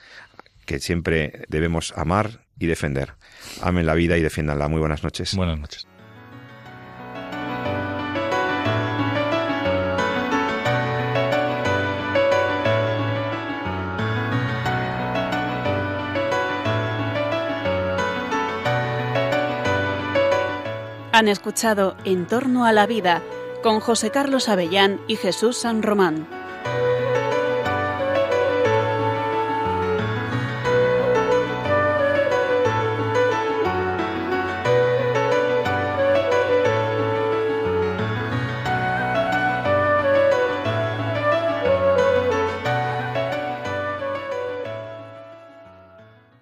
que siempre debemos amar y defender. Amen la vida y defiéndanla. Muy buenas noches. Buenas noches. Han escuchado En torno a la vida con José Carlos Avellán y Jesús San Román.